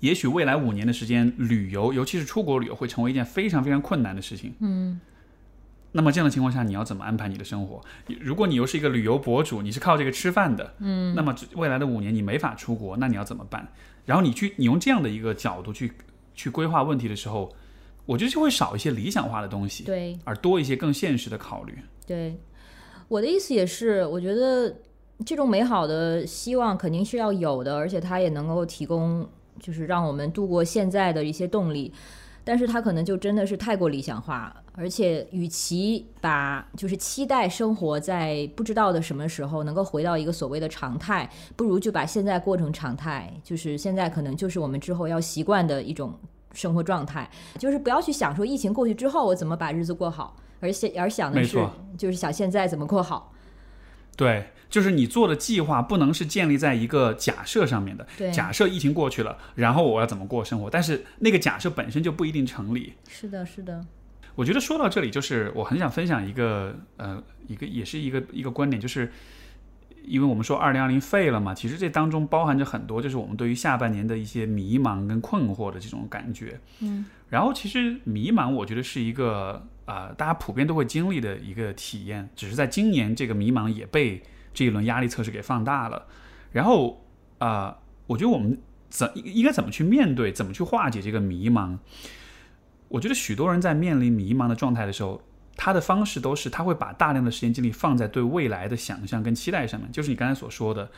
也许未来五年的时间，旅游，尤其是出国旅游，会成为一件非常非常困难的事情。嗯。那么这样的情况下，你要怎么安排你的生活？如果你又是一个旅游博主，你是靠这个吃饭的，嗯，那么未来的五年你没法出国，那你要怎么办？然后你去，你用这样的一个角度去去规划问题的时候，我觉得就会少一些理想化的东西，对，而多一些更现实的考虑。对，我的意思也是，我觉得这种美好的希望肯定是要有的，而且它也能够提供，就是让我们度过现在的一些动力。但是它可能就真的是太过理想化，而且与其把就是期待生活在不知道的什么时候能够回到一个所谓的常态，不如就把现在过成常态，就是现在可能就是我们之后要习惯的一种生活状态，就是不要去想说疫情过去之后我怎么把日子过好，而现而想的是就是想现在怎么过好。对。就是你做的计划不能是建立在一个假设上面的。对，假设疫情过去了，然后我要怎么过生活？但是那个假设本身就不一定成立。是的，是的。我觉得说到这里，就是我很想分享一个呃，一个也是一个一个观点，就是因为我们说二零二零废了嘛，其实这当中包含着很多，就是我们对于下半年的一些迷茫跟困惑的这种感觉。嗯。然后其实迷茫，我觉得是一个啊，大家普遍都会经历的一个体验，只是在今年这个迷茫也被。这一轮压力测试给放大了，然后啊，我觉得我们怎应该怎么去面对，怎么去化解这个迷茫？我觉得许多人在面临迷茫的状态的时候，他的方式都是他会把大量的时间精力放在对未来的想象跟期待上面，就是你刚才所说的，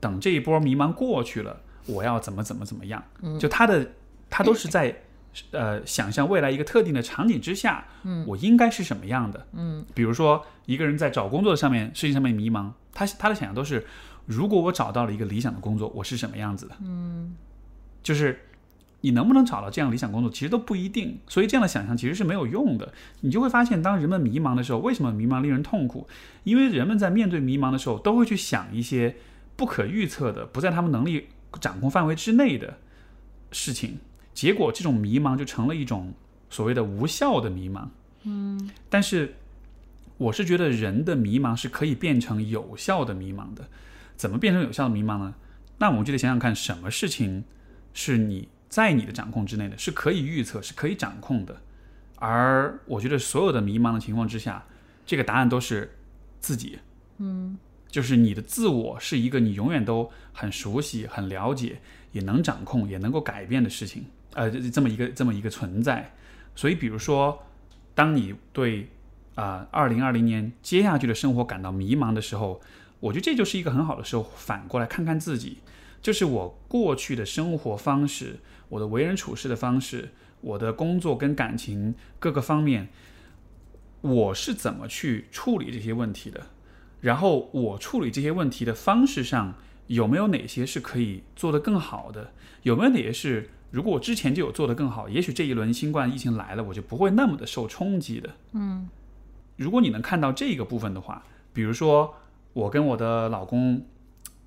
等这一波迷茫过去了，我要怎么怎么怎么样？就他的他都是在。呃，想象未来一个特定的场景之下，嗯，我应该是什么样的？嗯，比如说一个人在找工作上面事情上面迷茫，他他的想象都是，如果我找到了一个理想的工作，我是什么样子的？嗯，就是你能不能找到这样理想工作，其实都不一定。所以这样的想象其实是没有用的。你就会发现，当人们迷茫的时候，为什么迷茫令人痛苦？因为人们在面对迷茫的时候，都会去想一些不可预测的、不在他们能力掌控范围之内的事情。结果，这种迷茫就成了一种所谓的无效的迷茫。嗯，但是我是觉得人的迷茫是可以变成有效的迷茫的。怎么变成有效的迷茫呢？那我们就得想想看，什么事情是你在你的掌控之内的，是可以预测、是可以掌控的。而我觉得所有的迷茫的情况之下，这个答案都是自己。嗯，就是你的自我是一个你永远都很熟悉、很了解、也能掌控、也能够改变的事情。呃，这么一个这么一个存在，所以比如说，当你对啊二零二零年接下去的生活感到迷茫的时候，我觉得这就是一个很好的时候，反过来看看自己，就是我过去的生活方式，我的为人处事的方式，我的工作跟感情各个方面，我是怎么去处理这些问题的？然后我处理这些问题的方式上，有没有哪些是可以做得更好的？有没有哪些是？如果我之前就有做得更好，也许这一轮新冠疫情来了，我就不会那么的受冲击的。嗯，如果你能看到这个部分的话，比如说我跟我的老公，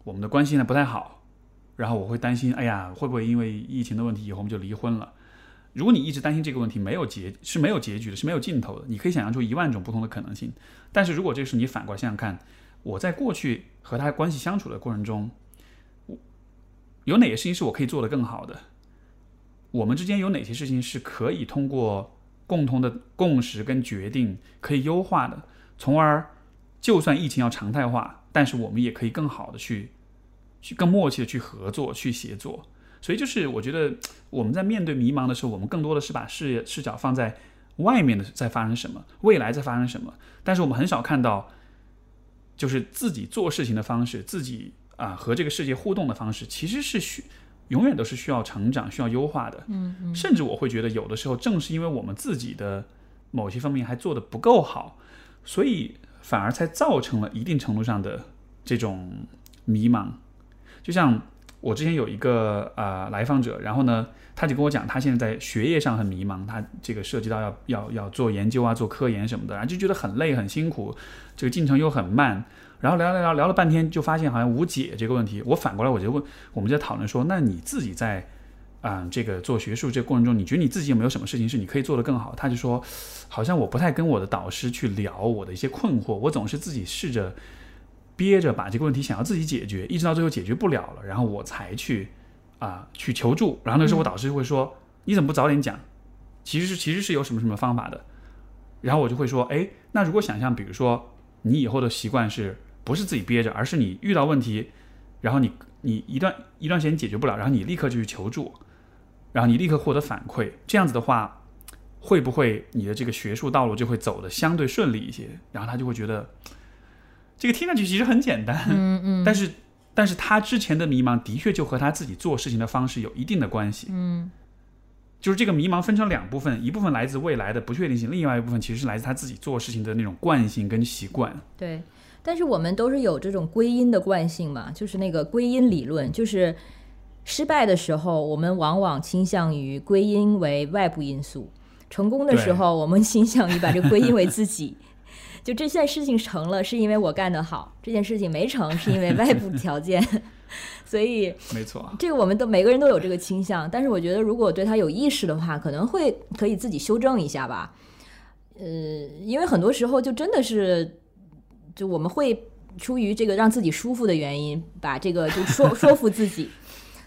我们的关系现在不太好，然后我会担心，哎呀，会不会因为疫情的问题以后我们就离婚了？如果你一直担心这个问题没有结是没有结局的，是没有尽头的，你可以想象出一万种不同的可能性。但是如果这是你反过来想想看，我在过去和他关系相处的过程中，我有哪些事情是我可以做得更好的？我们之间有哪些事情是可以通过共同的共识跟决定可以优化的？从而，就算疫情要常态化，但是我们也可以更好的去，去更默契的去合作、去协作。所以就是我觉得我们在面对迷茫的时候，我们更多的是把视野视角放在外面的在发生什么，未来在发生什么，但是我们很少看到，就是自己做事情的方式，自己啊和这个世界互动的方式，其实是需永远都是需要成长、需要优化的。嗯嗯，甚至我会觉得有的时候，正是因为我们自己的某些方面还做得不够好，所以反而才造成了一定程度上的这种迷茫，就像。我之前有一个呃来访者，然后呢，他就跟我讲，他现在在学业上很迷茫，他这个涉及到要要要做研究啊，做科研什么的，然后就觉得很累很辛苦，这个进程又很慢，然后聊聊聊聊了半天，就发现好像无解这个问题。我反过来我就问，我们在讨论说，那你自己在啊这个做学术这个过程中，你觉得你自己有没有什么事情是你可以做得更好？他就说，好像我不太跟我的导师去聊我的一些困惑，我总是自己试着。憋着把这个问题想要自己解决，一直到最后解决不了了，然后我才去啊去求助。然后那时候我导师就会说：“你怎么不早点讲？其实是其实是有什么什么方法的。”然后我就会说：“哎，那如果想象，比如说你以后的习惯是不是自己憋着，而是你遇到问题，然后你你一段一段时间解决不了，然后你立刻就去求助，然后你立刻获得反馈，这样子的话，会不会你的这个学术道路就会走的相对顺利一些？”然后他就会觉得。这个听上去其实很简单，嗯嗯，但是，但是他之前的迷茫的确就和他自己做事情的方式有一定的关系，嗯，就是这个迷茫分成两部分，一部分来自未来的不确定性，另外一部分其实是来自他自己做事情的那种惯性跟习惯。对，但是我们都是有这种归因的惯性嘛，就是那个归因理论，就是失败的时候，我们往往倾向于归因为外部因素；成功的时候，我们倾向于把这归因为自己。(laughs) 就这件事情成了，是因为我干得好；这件事情没成，是因为外部条件。(laughs) 所以，没错，这个我们都每个人都有这个倾向。但是，我觉得如果对他有意识的话，可能会可以自己修正一下吧。呃，因为很多时候就真的是，就我们会出于这个让自己舒服的原因，把这个就说 (laughs) 说服自己。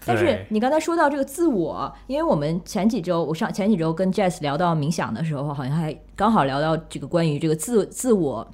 但是你刚才说到这个自我，因为我们前几周我上前几周跟 Jess 聊到冥想的时候，好像还刚好聊到这个关于这个自自我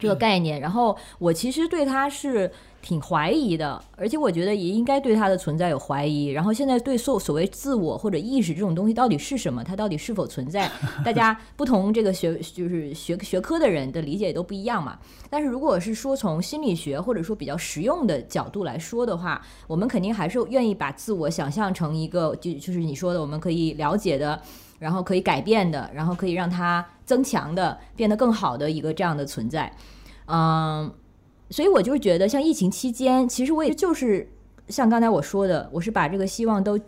这个概念，然后我其实对他是。挺怀疑的，而且我觉得也应该对它的存在有怀疑。然后现在对所所谓自我或者意识这种东西到底是什么，它到底是否存在，大家不同这个学就是学学科的人的理解也都不一样嘛。但是如果是说从心理学或者说比较实用的角度来说的话，我们肯定还是愿意把自我想象成一个就就是你说的我们可以了解的，然后可以改变的，然后可以让它增强的，变得更好的一个这样的存在，嗯。所以我就是觉得，像疫情期间，其实我也就是像刚才我说的，我是把这个希望都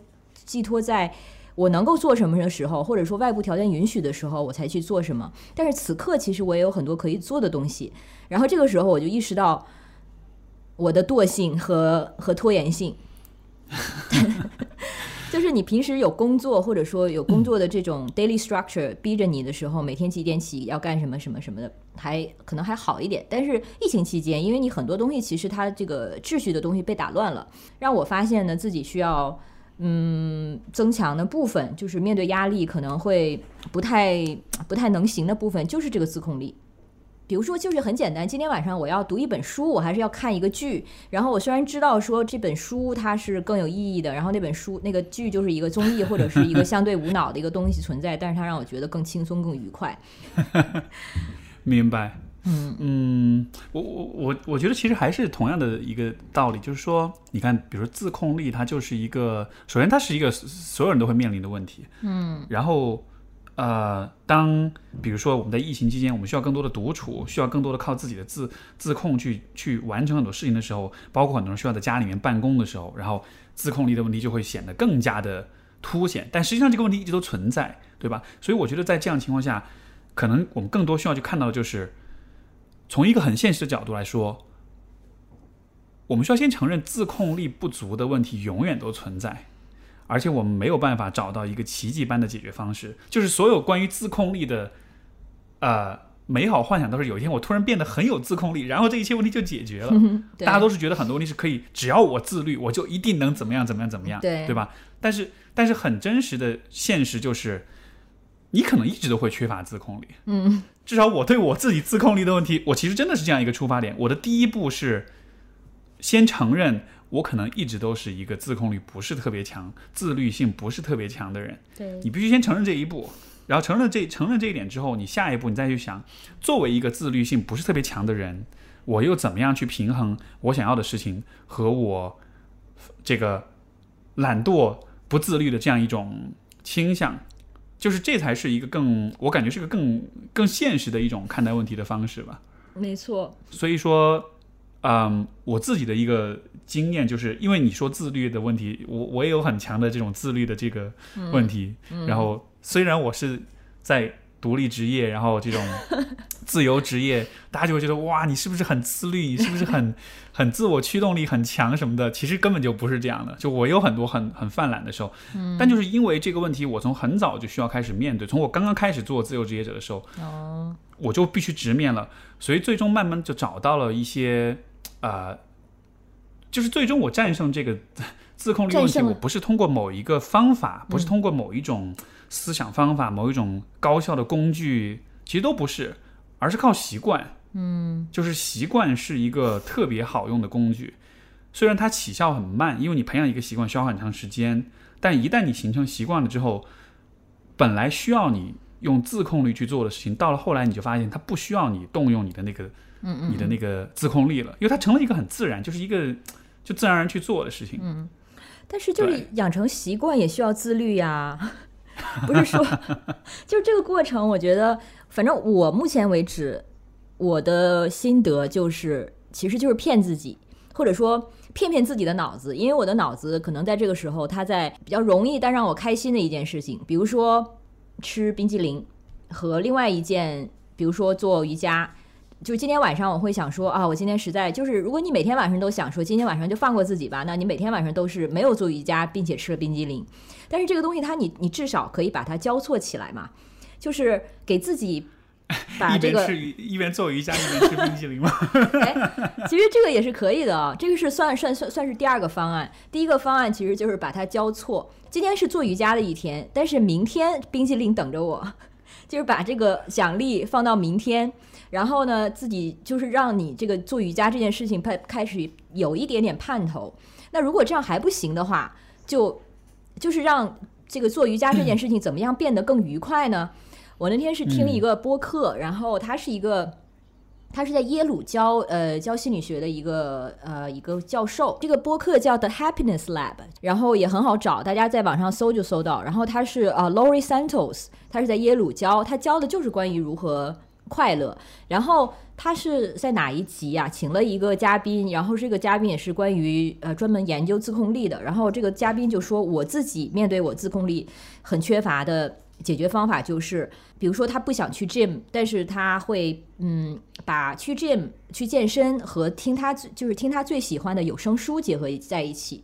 寄托在我能够做什么的时候，或者说外部条件允许的时候，我才去做什么。但是此刻，其实我也有很多可以做的东西。然后这个时候，我就意识到我的惰性和和拖延性。(laughs) 就是你平时有工作，或者说有工作的这种 daily structure 逼着你的时候，每天几点起要干什么什么什么的，还可能还好一点。但是疫情期间，因为你很多东西其实它这个秩序的东西被打乱了，让我发现呢自己需要嗯增强的部分，就是面对压力可能会不太不太能行的部分，就是这个自控力。比如说，就是很简单。今天晚上我要读一本书，我还是要看一个剧。然后我虽然知道说这本书它是更有意义的，然后那本书那个剧就是一个综艺或者是一个相对无脑的一个东西存在，但是它让我觉得更轻松、更愉快。(laughs) 明白。嗯嗯，我我我我觉得其实还是同样的一个道理，就是说，你看，比如说自控力，它就是一个，首先它是一个所有人都会面临的问题。嗯，然后。呃，当比如说我们在疫情期间，我们需要更多的独处，需要更多的靠自己的自自控去去完成很多事情的时候，包括很多人需要在家里面办公的时候，然后自控力的问题就会显得更加的凸显。但实际上这个问题一直都存在，对吧？所以我觉得在这样情况下，可能我们更多需要去看到的就是，从一个很现实的角度来说，我们需要先承认自控力不足的问题永远都存在，而且我们没有办法找到一个奇迹般的解决方式。就是所有关于自控力的，呃，美好幻想都是有一天我突然变得很有自控力，然后这一切问题就解决了。(laughs) 对大家都是觉得很多问题是可以，只要我自律，我就一定能怎么样怎么样怎么样，对对吧？但是但是很真实的现实就是，你可能一直都会缺乏自控力。嗯至少我对我自己自控力的问题，我其实真的是这样一个出发点。我的第一步是先承认我可能一直都是一个自控力不是特别强、自律性不是特别强的人。对你必须先承认这一步，然后承认这承认这一点之后，你下一步你再去想，作为一个自律性不是特别强的人，我又怎么样去平衡我想要的事情和我这个懒惰不自律的这样一种倾向？就是这才是一个更，我感觉是个更更现实的一种看待问题的方式吧。没错，所以说，嗯，我自己的一个经验就是，因为你说自律的问题，我我也有很强的这种自律的这个问题。然后，虽然我是在独立职业，然后这种 (laughs) 自由职业，大家就会觉得哇，你是不是很自律？你是不是很 (laughs) 很自我驱动力很强什么的？其实根本就不是这样的。就我有很多很很犯懒的时候，但就是因为这个问题，我从很早就需要开始面对。从我刚刚开始做自由职业者的时候，哦，我就必须直面了，所以最终慢慢就找到了一些，呃，就是最终我战胜这个自控力问题，我不是通过某一个方法，不是通过某一种思想方法、某一种高效的工具，其实都不是，而是靠习惯。嗯，就是习惯是一个特别好用的工具，虽然它起效很慢，因为你培养一个习惯需要很长时间，但一旦你形成习惯了之后，本来需要你用自控力去做的事情，到了后来你就发现它不需要你动用你的那个，嗯嗯，你的那个自控力了，因为它成了一个很自然，就是一个 (tsk) 就自然而然去做的事情。嗯，但是就是养成习惯也需要自律呀，(laughs) 不是说 (laughs) 就是这个过程，我觉得反正我目前为止我的心得就是，其实就是骗自己，或者说骗骗自己的脑子，因为我的脑子可能在这个时候，它在比较容易但让我开心的一件事情，比如说吃冰激凌，和另外一件，比如说做瑜伽。就今天晚上我会想说啊，我今天实在就是，如果你每天晚上都想说今天晚上就放过自己吧，那你每天晚上都是没有做瑜伽，并且吃了冰激凌。但是这个东西它你你至少可以把它交错起来嘛，就是给自己把这个 (laughs) 一边做瑜伽一边吃冰淇淋嘛。其实这个也是可以的啊，这个是算算算算是第二个方案。第一个方案其实就是把它交错，今天是做瑜伽的一天，但是明天冰激凌等着我，(laughs) 就是把这个奖励放到明天，然后呢，自己就是让你这个做瑜伽这件事情开开始有一点点盼头。那如果这样还不行的话，就就是让这个做瑜伽这件事情怎么样变得更愉快呢？我那天是听一个播客，然后他是一个。他是在耶鲁教呃教心理学的一个呃一个教授，这个播客叫 The Happiness Lab，然后也很好找，大家在网上搜就搜到。然后他是呃 Laurie Santos，他是在耶鲁教，他教的就是关于如何快乐。然后他是在哪一集呀、请了一个嘉宾，然后这个嘉宾也是关于呃专门研究自控力的。然后这个嘉宾就说，我自己面对我自控力很缺乏的解决方法就是，比如说他不想去 gym，但是他会嗯把去 gym 去健身和听他就是听他最喜欢的有声书结合在一起。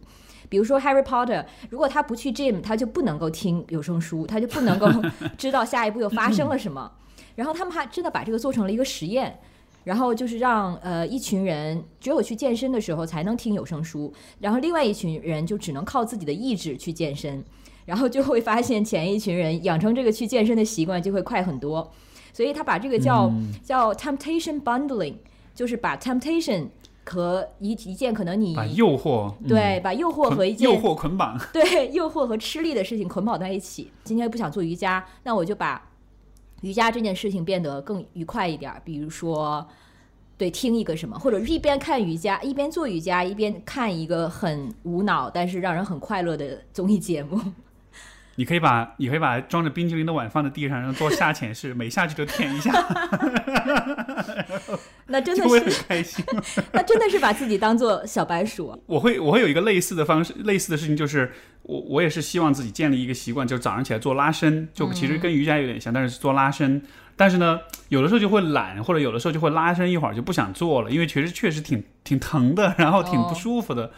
比如说 Harry Potter，如果他不去 gym，他就不能够听有声书，他就不能够 (laughs) 知道下一步又发生了什么。然后他们还真的把这个做成了一个实验，然后就是让呃一群人只有去健身的时候才能听有声书，然后另外一群人就只能靠自己的意志去健身，(laughs) 然后就会发现前一群人养成这个去健身的习惯就会快很多。所以他把这个叫、嗯叫 temptation bundling，就是把 temptation 和一一件可能你把诱惑嗯对把诱惑和一件诱惑捆绑，(laughs) 对诱惑和吃力的事情捆绑在一起。今天不想做瑜伽，那我就把瑜伽这件事情变得更愉快一点儿，比如说。对，听一个什么，或者一边看瑜伽，一边做瑜伽，一边看一个很无脑但是让人很快乐的综艺节目。你可以把你可以把装着冰淇淋的碗放在地上，然后做下潜式，每下去就舔一下。(laughs) 那真的是，开心。(laughs) 那真的是把自己当做小白鼠。我会我会有一个类似的方式，类似的事情，就是我我也是希望自己建立一个习惯，就是早上起来做拉伸，就其实跟瑜伽有点像，但是做拉伸。但是呢，有的时候就会懒，或者有的时候就会拉伸一会儿就不想做了，因为确实确实挺挺疼的，然后挺不舒服的。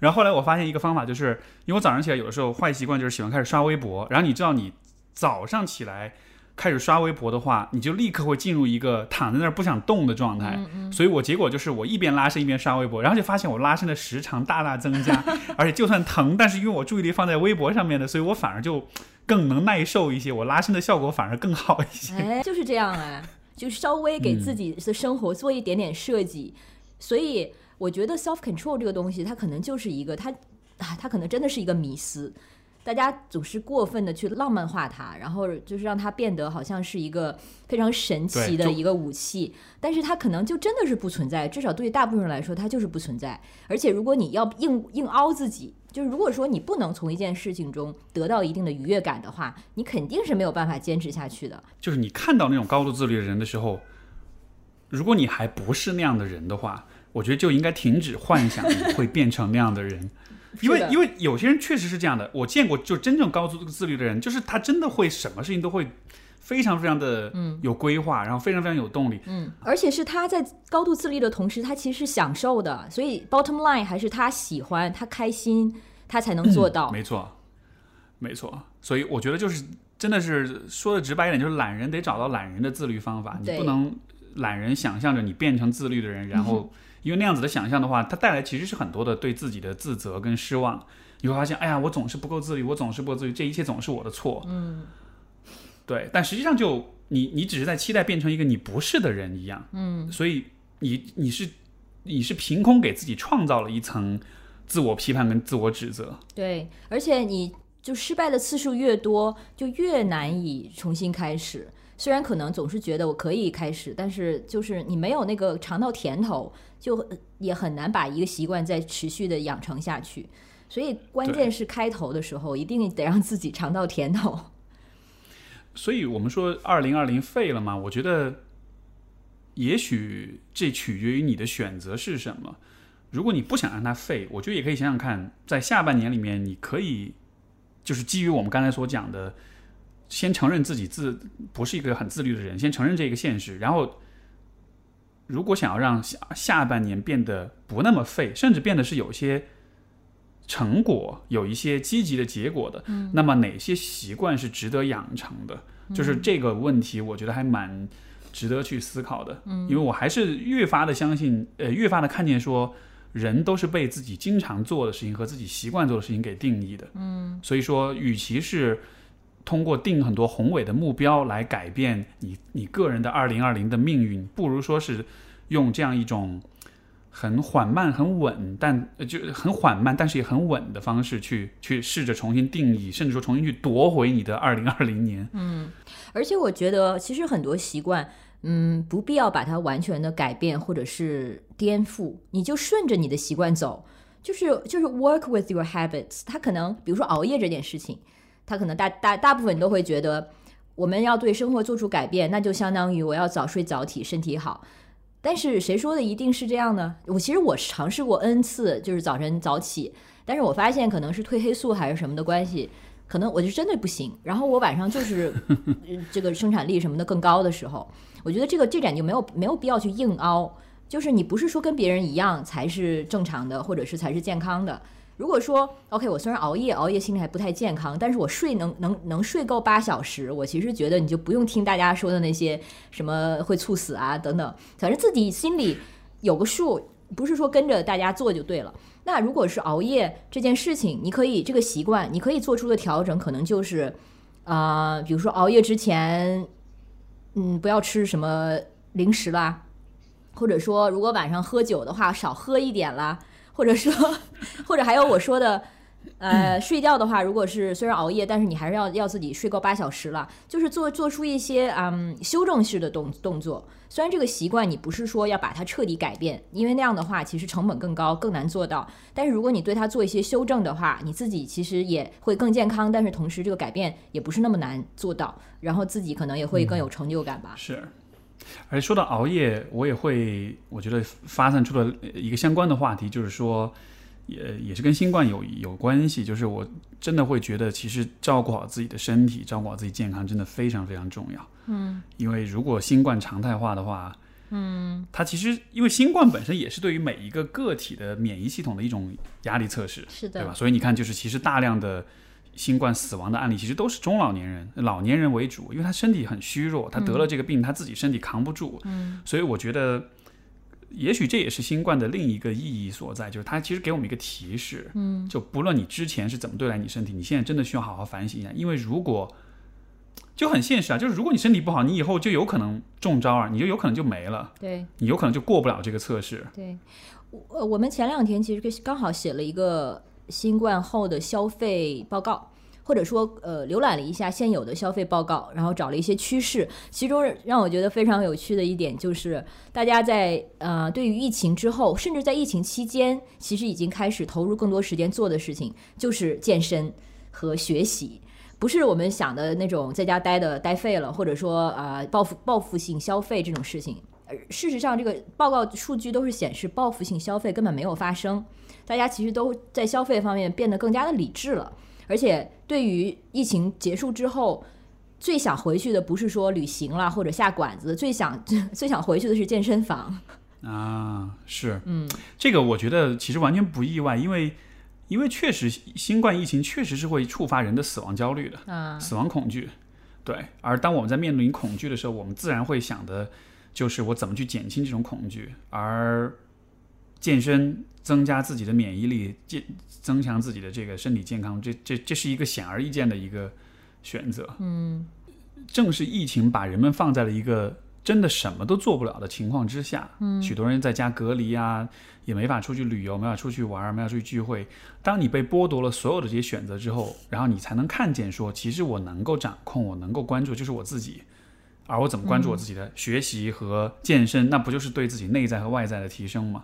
然后后来我发现一个方法，就是因为我早上起来有的时候坏习惯就是喜欢开始刷微博，然后你知道你早上起来。开始刷微博的话，你就立刻会进入一个躺在那儿不想动的状态。所以我结果就是我一边拉伸一边刷微博，然后就发现我拉伸的时长大大增加，而且就算疼，但是因为我注意力放在微博上面的，所以我反而就更能耐受一些，我拉伸的效果反而更好一些。哎，就是这样哎，就稍微给自己的生活做一点点设计。所以我觉得 self control 这个东西，它可能就是一个它啊，它可能真的是一个迷思。大家总是过分的去浪漫化它，然后就是让它变得好像是一个非常神奇的一个武器，但是它可能就真的是不存在，至少对于大部分人来说，它就是不存在。而且如果你要硬硬凹自己，就是如果说你不能从一件事情中得到一定的愉悦感的话，你肯定是没有办法坚持下去的。就是你看到那种高度自律的人的时候，如果你还不是那样的人的话，我觉得就应该停止幻想你会变成那样的人。(laughs) 因为因为有些人确实是这样的，我见过就真正高度自律的人，就是他真的会什么事情都会非常非常的有规划，然后非常非常有动力。嗯，而且是他在高度自律的同时，他其实是享受的，所以 bottom line 还是他喜欢，他开心，他才能做到。没错，没错。所以我觉得就是真的是说的直白一点，就是懒人得找到懒人的自律方法，你不能懒人想象着你变成自律的人，然后。(laughs) 因为那样子的想象的话，它带来其实是很多的对自己的自责跟失望。你会发现，哎呀，我总是不够自律，我总是不够自律，这一切总是我的错。嗯，对。但实际上，就你你只是在期待变成一个你不是的人一样。嗯。所以你你是你是凭空给自己创造了一层自我批判跟自我指责。对，而且你就失败的次数越多，就越难以重新开始。虽然可能总是觉得我可以开始，但是就是你没有那个尝到甜头。就也很难把一个习惯再持续的养成下去，所以关键是开头的时候一定得让自己尝到甜头。(laughs) 所以我们说二零二零废了吗？我觉得，也许这取决于你的选择是什么。如果你不想让它废，我觉得也可以想想看，在下半年里面，你可以就是基于我们刚才所讲的，先承认自己自不是一个很自律的人，先承认这个现实，然后。如果想要让下下半年变得不那么废，甚至变得是有些成果、有一些积极的结果的，那么哪些习惯是值得养成的？就是这个问题，我觉得还蛮值得去思考的。嗯，因为我还是越发的相信，呃，越发的看见说，人都是被自己经常做的事情和自己习惯做的事情给定义的。嗯，所以说，与其是通过定很多宏伟的目标来改变你你个人的二零二零的命运，不如说是用这样一种很缓慢、很稳，但就很缓慢，但是也很稳的方式去去试着重新定义，甚至说重新去夺回你的二零二零年。嗯，而且我觉得其实很多习惯，嗯，不必要把它完全的改变或者是颠覆，你就顺着你的习惯走，就是就是 work with your habits。它可能比如说熬夜这件事情。他可能大大大部分都会觉得，我们要对生活做出改变，那就相当于我要早睡早起，身体好。但是谁说的一定是这样呢？我其实我尝试过 n 次，就是早晨早起，但是我发现可能是褪黑素还是什么的关系，可能我就真的不行。然后我晚上就是 (laughs) 这个生产力什么的更高的时候，我觉得这个这点就没有没有必要去硬凹，就是你不是说跟别人一样才是正常的，或者是才是健康的。如果说 OK，我虽然熬夜，熬夜心里还不太健康，但是我睡能能能睡够八小时，我其实觉得你就不用听大家说的那些什么会猝死啊等等，反正自己心里有个数，不是说跟着大家做就对了。那如果是熬夜这件事情，你可以这个习惯，你可以做出的调整，可能就是啊，比如说熬夜之前，嗯，不要吃什么零食啦，或者说如果晚上喝酒的话，少喝一点啦。或者说，(laughs) 或者还有我说的，呃，睡觉的话，如果是虽然熬夜，但是你还是要要自己睡够八小时了，就是做做出一些嗯修正式的动动作。虽然这个习惯你不是说要把它彻底改变，因为那样的话其实成本更高，更难做到。但是如果你对它做一些修正的话，你自己其实也会更健康，但是同时这个改变也不是那么难做到，然后自己可能也会更有成就感吧。是，而说到熬夜，我也会，我觉得发散出了一个相关的话题，就是说，也也是跟新冠有有关系。就是我真的会觉得，其实照顾好自己的身体，照顾好自己健康，真的非常非常重要。嗯，因为如果新冠常态化的话，嗯，它其实因为新冠本身也是对于每一个个体的免疫系统的一种压力测试，是的，对吧？所以你看，就是其实大量的。新冠死亡的案例其实都是中老年人、老年人为主，因为他身体很虚弱，他得了这个病，他自己身体扛不住。嗯，所以我觉得，也许这也是新冠的另一个意义所在，就是它其实给我们一个提示。嗯，就不论你之前是怎么对待你身体，你现在真的需要好好反省一下，因为如果就很现实啊，就是如果你身体不好，你以后就有可能中招啊，你就有可能就没了，对，你有可能就过不了这个测试。对，我我们前两天其实刚好写了一个。新冠后的消费报告，或者说呃浏览了一下现有的消费报告，然后找了一些趋势。其中让我觉得非常有趣的一点就是，大家在呃对于疫情之后，甚至在疫情期间，其实已经开始投入更多时间做的事情，就是健身和学习，不是我们想的那种在家待的待废了，或者说啊报复报复性消费这种事情。事实上，这个报告数据都是显示报复性消费根本没有发生。大家其实都在消费方面变得更加的理智了，而且对于疫情结束之后，最想回去的不是说旅行了或者下馆子，最想 (laughs) 最想回去的是健身房。(laughs) 啊，是，嗯，这个我觉得其实完全不意外，因为因为确实新冠疫情确实是会触发人的死亡焦虑的，啊，死亡恐惧，对。而当我们在面临恐惧的时候，我们自然会想的就是我怎么去减轻这种恐惧，而。健身增加自己的免疫力，健增强自己的这个身体健康，这这这是一个显而易见的一个选择。嗯，正是疫情把人们放在了一个真的什么都做不了的情况之下。嗯，许多人在家隔离啊，也没法出去旅游，没法出去玩，没法出去聚会。当你被剥夺了所有的这些选择之后，然后你才能看见说，其实我能够掌控，我能够关注，就是我自己。而我怎么关注我自己的学习和健身，那不就是对自己内在和外在的提升吗？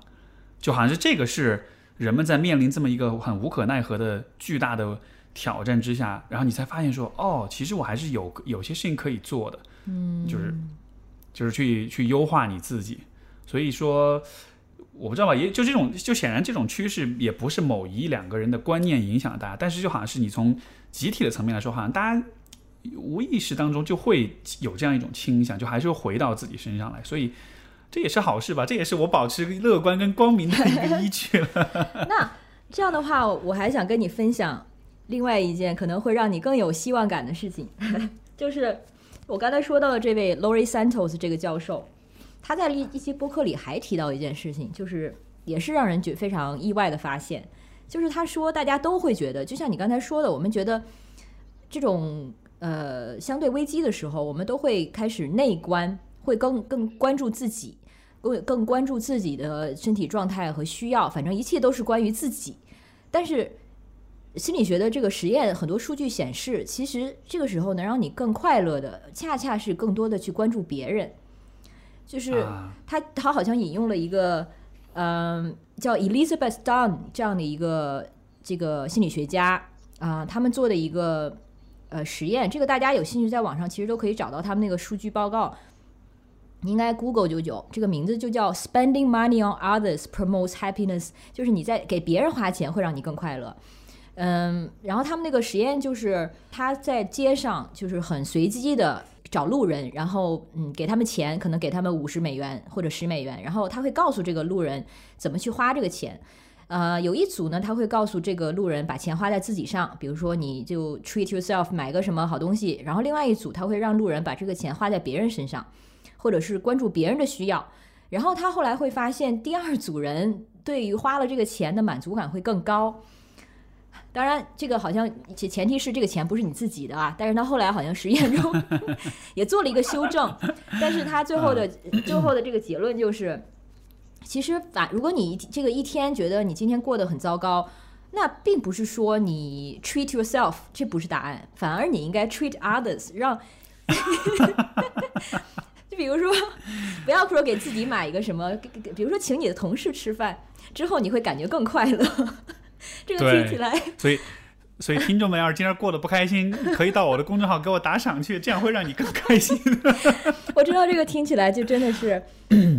就好像是这个是人们在面临这么一个很无可奈何的巨大的挑战之下，然后你才发现说，哦，其实我还是有有些事情可以做的，嗯，就是就是去去优化你自己。所以说，我不知道吧，也就这种，就显然这种趋势也不是某一两个人的观念影响大家，但是就好像是你从集体的层面来说，好像大家无意识当中就会有这样一种倾向，就还是回到自己身上来，所以。这也是好事吧？这也是我保持乐观跟光明的一个依据了。(laughs) 那这样的话，我还想跟你分享另外一件可能会让你更有希望感的事情，(laughs) 就是我刚才说到的这位 Lori Santos 这个教授，他在一一期播客里还提到一件事情，就是也是让人觉非常意外的发现，就是他说大家都会觉得，就像你刚才说的，我们觉得这种呃相对危机的时候，我们都会开始内观。会更更关注自己，更更关注自己的身体状态和需要，反正一切都是关于自己。但是心理学的这个实验，很多数据显示，其实这个时候能让你更快乐的，恰恰是更多的去关注别人。就是他他好像引用了一个嗯叫 Elizabeth Dunn 这样的一个这个心理学家啊，他们做的一个呃实验，这个大家有兴趣在网上其实都可以找到他们那个数据报告。应该 Google 九九，这个名字就叫 Spending money on others promotes happiness，就是你在给别人花钱会让你更快乐。嗯，然后他们那个实验就是他在街上就是很随机的找路人，然后嗯给他们钱，可能给他们五十美元或者十美元，然后他会告诉这个路人怎么去花这个钱。呃，有一组呢，他会告诉这个路人把钱花在自己上，比如说你就 treat yourself 买个什么好东西，然后另外一组他会让路人把这个钱花在别人身上。或者是关注别人的需要，然后他后来会发现，第二组人对于花了这个钱的满足感会更高。当然，这个好像前前提是这个钱不是你自己的啊。但是他后来好像实验中 (laughs) 也做了一个修正，但是他最后的最后的这个结论就是，其实反如果你这个一天觉得你今天过得很糟糕，那并不是说你 treat yourself，这不是答案，反而你应该 treat others，让。(laughs) 比如说，不要说给自己买一个什么，比如说请你的同事吃饭之后，你会感觉更快乐。(laughs) 这个听起来，所以所以听众们要是今天过得不开心，可以到我的公众号给我打赏去，这样会让你更开心。(laughs) 我知道这个听起来就真的是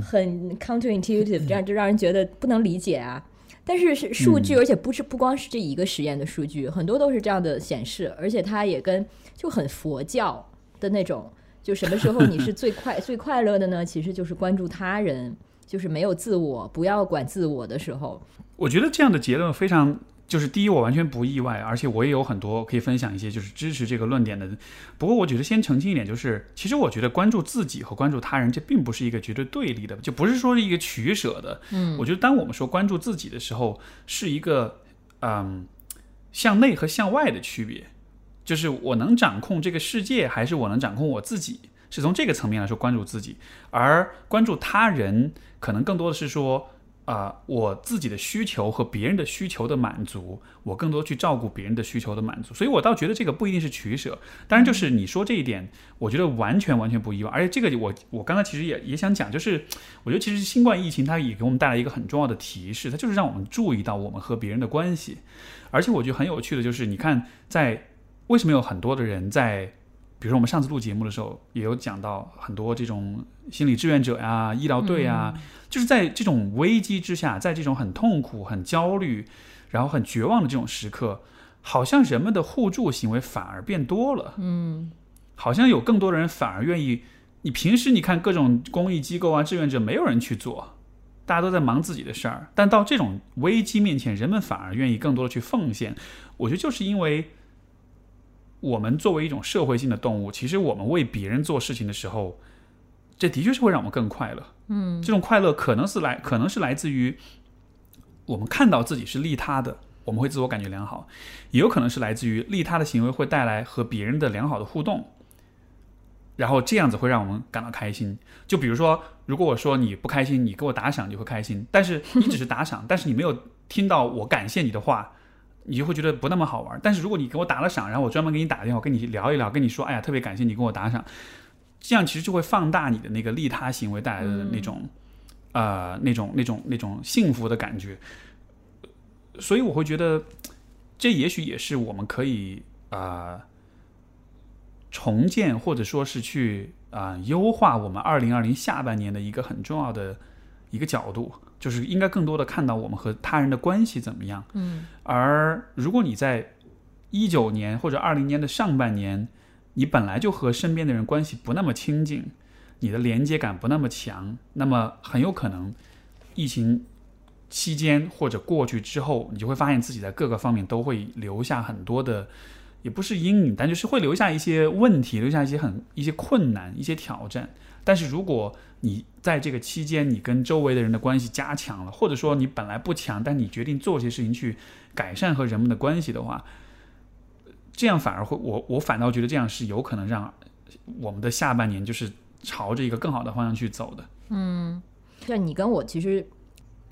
很 counterintuitive，这样就让人觉得不能理解啊。但是是数据，而且不是不光是这一个实验的数据，很多都是这样的显示，而且它也跟就很佛教的那种，就什么时候你是最快 (laughs) 最快乐的呢？其实就是关注他人，就是没有自我，不要管自我的时候。我觉得这样的结论非常。就是第一，我完全不意外，而且我也有很多可以分享一些就是支持这个论点的。不过，我觉得先澄清一点，就是其实我觉得关注自己和关注他人，这并不是一个绝对对立的，就不是说是一个取舍的。嗯，我觉得当我们说关注自己的时候，是一个嗯向内和向外的区别，就是我能掌控这个世界，还是我能掌控我自己，是从这个层面来说关注自己，而关注他人，可能更多的是说。啊，我自己的需求和别人的需求的满足，我更多去照顾别人的需求的满足，所以我倒觉得这个不一定是取舍。当然，就是你说这一点，我觉得完全完全不意外。而且这个我我刚才其实也也想讲，就是我觉得其实新冠疫情它也给我们带来一个很重要的提示，它就是让我们注意到我们和别人的关系。而且我觉得很有趣的就是，你看在为什么有很多的人在。比如说，我们上次录节目的时候，也有讲到很多这种心理志愿者呀、医疗队啊，就是在这种危机之下，在这种很痛苦、很焦虑，然后很绝望的这种时刻，好像人们的互助行为反而变多了。嗯，好像有更多的人反而愿意。你平时你看各种公益机构啊、志愿者，没有人去做，大家都在忙自己的事儿。但到这种危机面前，人们反而愿意更多的去奉献。我觉得就是因为。我们作为一种社会性的动物，其实我们为别人做事情的时候，这的确是会让我们更快乐。嗯，这种快乐可能是来，可能是来自于我们看到自己是利他的，我们会自我感觉良好；也有可能是来自于利他的行为会带来和别人的良好的互动，然后这样子会让我们感到开心。就比如说，如果我说你不开心，你给我打赏，你会开心；但是你只是打赏，但是你没有听到我感谢你的话。你就会觉得不那么好玩。但是如果你给我打了赏，然后我专门给你打电话跟你聊一聊，跟你说，哎呀，特别感谢你给我打赏，这样其实就会放大你的那个利他行为带来的那种，呃，那种那种那种幸福的感觉。所以我会觉得，这也许也是我们可以啊重建或者说是去啊优化我们二零二零下半年的一个很重要的一个角度。就是应该更多的看到我们和他人的关系怎么样。嗯，而如果你在一九年或者二零年的上半年，你本来就和身边的人关系不那么亲近，你的连接感不那么强，那么很有可能疫情期间或者过去之后，你就会发现自己在各个方面都会留下很多的，也不是阴影，但就是会留下一些问题，留下一些很一些困难，一些挑战。但是如果你在这个期间，你跟周围的人的关系加强了，或者说你本来不强，但你决定做些事情去改善和人们的关系的话，这样反而会，我我反倒觉得这样是有可能让我们的下半年就是朝着一个更好的方向去走的。嗯，像你跟我，其实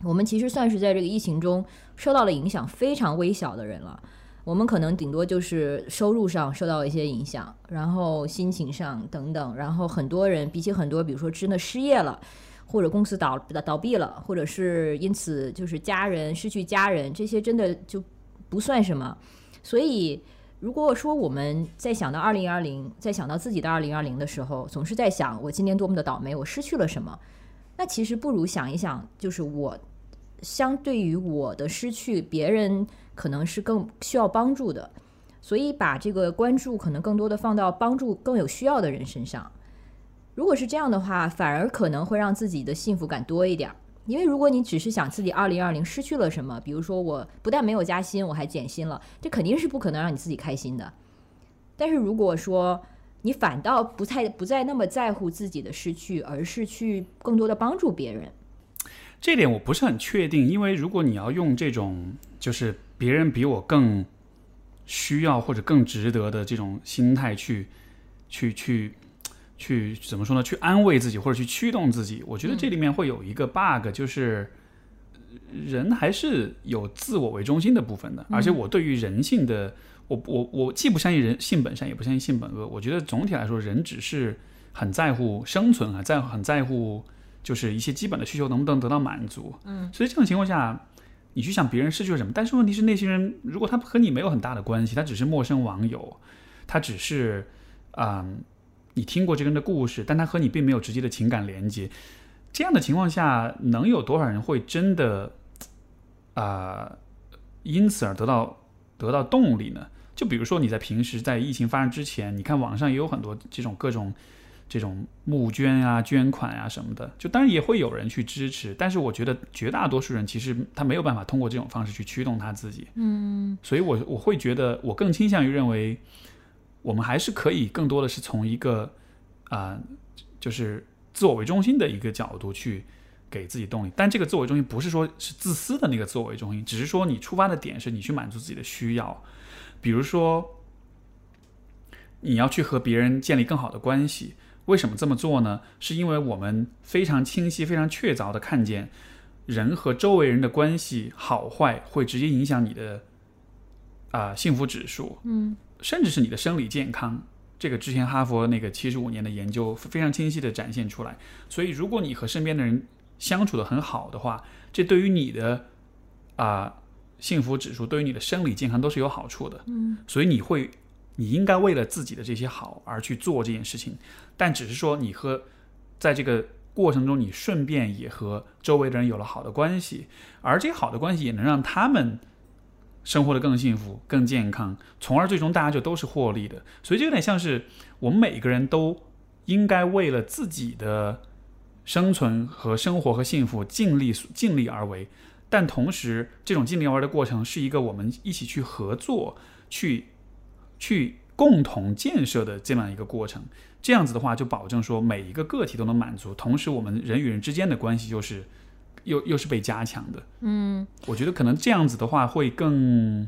我们其实算是在这个疫情中受到了影响非常微小的人了。我们可能顶多就是收入上受到一些影响，然后心情上等等，然后很多人比起很多，比如说真的失业了，或者公司倒倒闭了，或者是因此就是家人失去家人，这些真的就不算什么。所以，如果说我们在想到二零二零，在想到自己的二零二零的时候，总是在想我今年多么的倒霉，我失去了什么？那其实不如想一想，就是我相对于我的失去，别人。可能是更需要帮助的，所以把这个关注可能更多的放到帮助更有需要的人身上。如果是这样的话，反而可能会让自己的幸福感多一点。因为如果你只是想自己二零二零失去了什么，比如说我不但没有加薪，我还减薪了，这肯定是不可能让你自己开心的。但是如果说你反倒不太不再那么在乎自己的失去，而是去更多的帮助别人，这点我不是很确定。因为如果你要用这种就是。别人比我更需要或者更值得的这种心态去，去去去怎么说呢？去安慰自己或者去驱动自己，我觉得这里面会有一个 bug，就是人还是有自我为中心的部分的。而且我对于人性的，我我我既不相信人性本善，也不相信性本恶。我觉得总体来说，人只是很在乎生存啊，在很在乎就是一些基本的需求能不能得到满足。嗯，所以这种情况下。你去想别人失去了什么，但是问题是那些人如果他和你没有很大的关系，他只是陌生网友，他只是啊、你听过这个人的故事，但他和你并没有直接的情感连接。这样的情况下，能有多少人会真的啊、因此而得到得到动力呢？就比如说你在平时在疫情发生之前，你看网上也有很多这种各种这种募捐啊、捐款啊什么的，就当然也会有人去支持，但是我觉得绝大多数人其实他没有办法通过这种方式去驱动他自己，嗯所以我我会觉得我更倾向于认为，我们还是可以更多的是从一个啊、就是自我为中心的一个角度去给自己动力，但这个自我为中心不是说是自私的那个自我为中心，只是说你出发的点是你去满足自己的需要，比如说你要去和别人建立更好的关系。为什么这么做呢？是因为我们非常清晰、非常确凿的看见，人和周围人的关系好坏会直接影响你的啊、幸福指数，嗯甚至是你的生理健康。这个之前哈佛那个七十五年的研究非常清晰的展现出来。所以，如果你和身边的人相处的很好的话，这对于你的啊、幸福指数，对于你的生理健康都是有好处的。嗯所以你会，你应该为了自己的这些好而去做这件事情，但只是说你和在这个过程中，你顺便也和周围的人有了好的关系，而这些好的关系也能让他们生活的更幸福、更健康，从而最终大家就都是获利的。所以这有点像是我们每个人都应该为了自己的生存和生活和幸福尽力尽力而为。但同时，这种尽力而为的过程是一个我们一起去合作、去去共同建设的这样一个过程。这样子的话，就保证说每一个个体都能满足，同时我们人与人之间的关系就是又又是被加强的。嗯我觉得可能这样子的话会更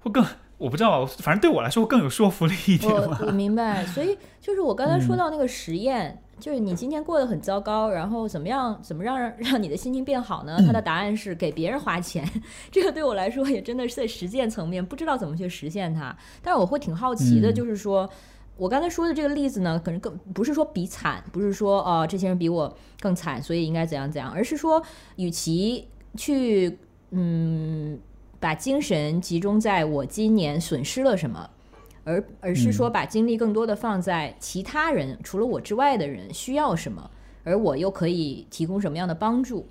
会更，我不知道，反正对我来说更有说服力一点我我。明白，所以就是我刚才说嗯到那个实验，就是你今天过得很糟糕，然后怎么样怎么让让让你的心情变好呢？他的答案是给别人花钱，(laughs) 这个对我来说也真的是在实践层面不知道怎么去实现它，但是我会挺好奇的，嗯就是说。我刚才说的这个例子呢，可能更不是说比惨，不是说呃、这些人比我更惨，所以应该怎样怎样，而是说，与其去嗯把精神集中在我今年损失了什么，而而是说把精力更多的放在其他人、除了我之外的人需要什么，而我又可以提供什么样的帮助，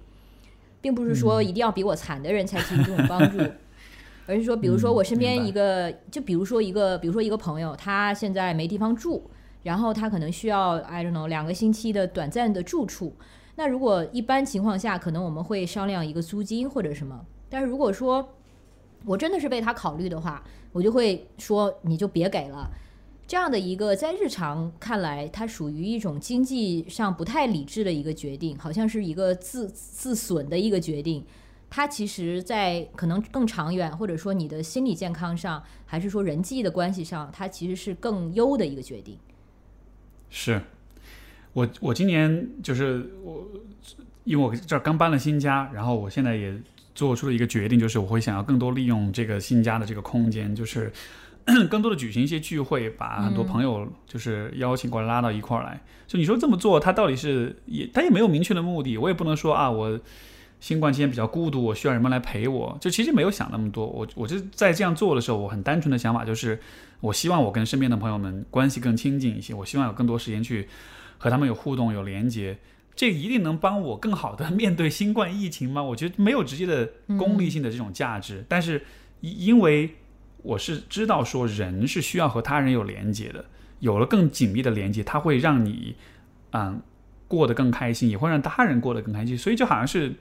并不是说一定要比我惨的人才提供这种帮助。(laughs) 而是说，比如说嗯我身边一个，就比如说一个，比如说一个朋友，他现在没地方住，然后他可能需要 I don't know 两个星期的短暂的住处。那如果一般情况下，可能我们会商量一个租金或者什么。但是如果说我真的是为他考虑的话，我就会说你就别给了。这样的一个在日常看来，它属于一种经济上不太理智的一个决定，好像是一个自自损的一个决定。它其实，在可能更长远，或者说你的心理健康上，还是说人际的关系上，它其实是更优的一个决定。是我我今年就是我，因为我这儿刚搬了新家，然后我现在也做出了一个决定，就是我会想要更多利用这个新家的这个空间，就是 (clears throat) 更多的举行一些聚会，把很多朋友就是邀请过来拉到一块儿来。就你说这么做，他到底是也他也没有明确的目的，我也不能说啊我。新冠期间比较孤独，我需要人们来陪我。就其实没有想那么多，我我就在这样做的时候，我很单纯的想法就是，我希望我跟身边的朋友们关系更亲近一些，我希望有更多时间去和他们有互动、有连接。这一定能帮我更好的面对新冠疫情吗？(laughs) 我觉得没有直接的功利性的这种价值，但是因为我是知道说人是需要和他人有连接的，有了更紧密的连接，它会让你嗯过得更开心，也会让他人过得更开心，所以就好像是。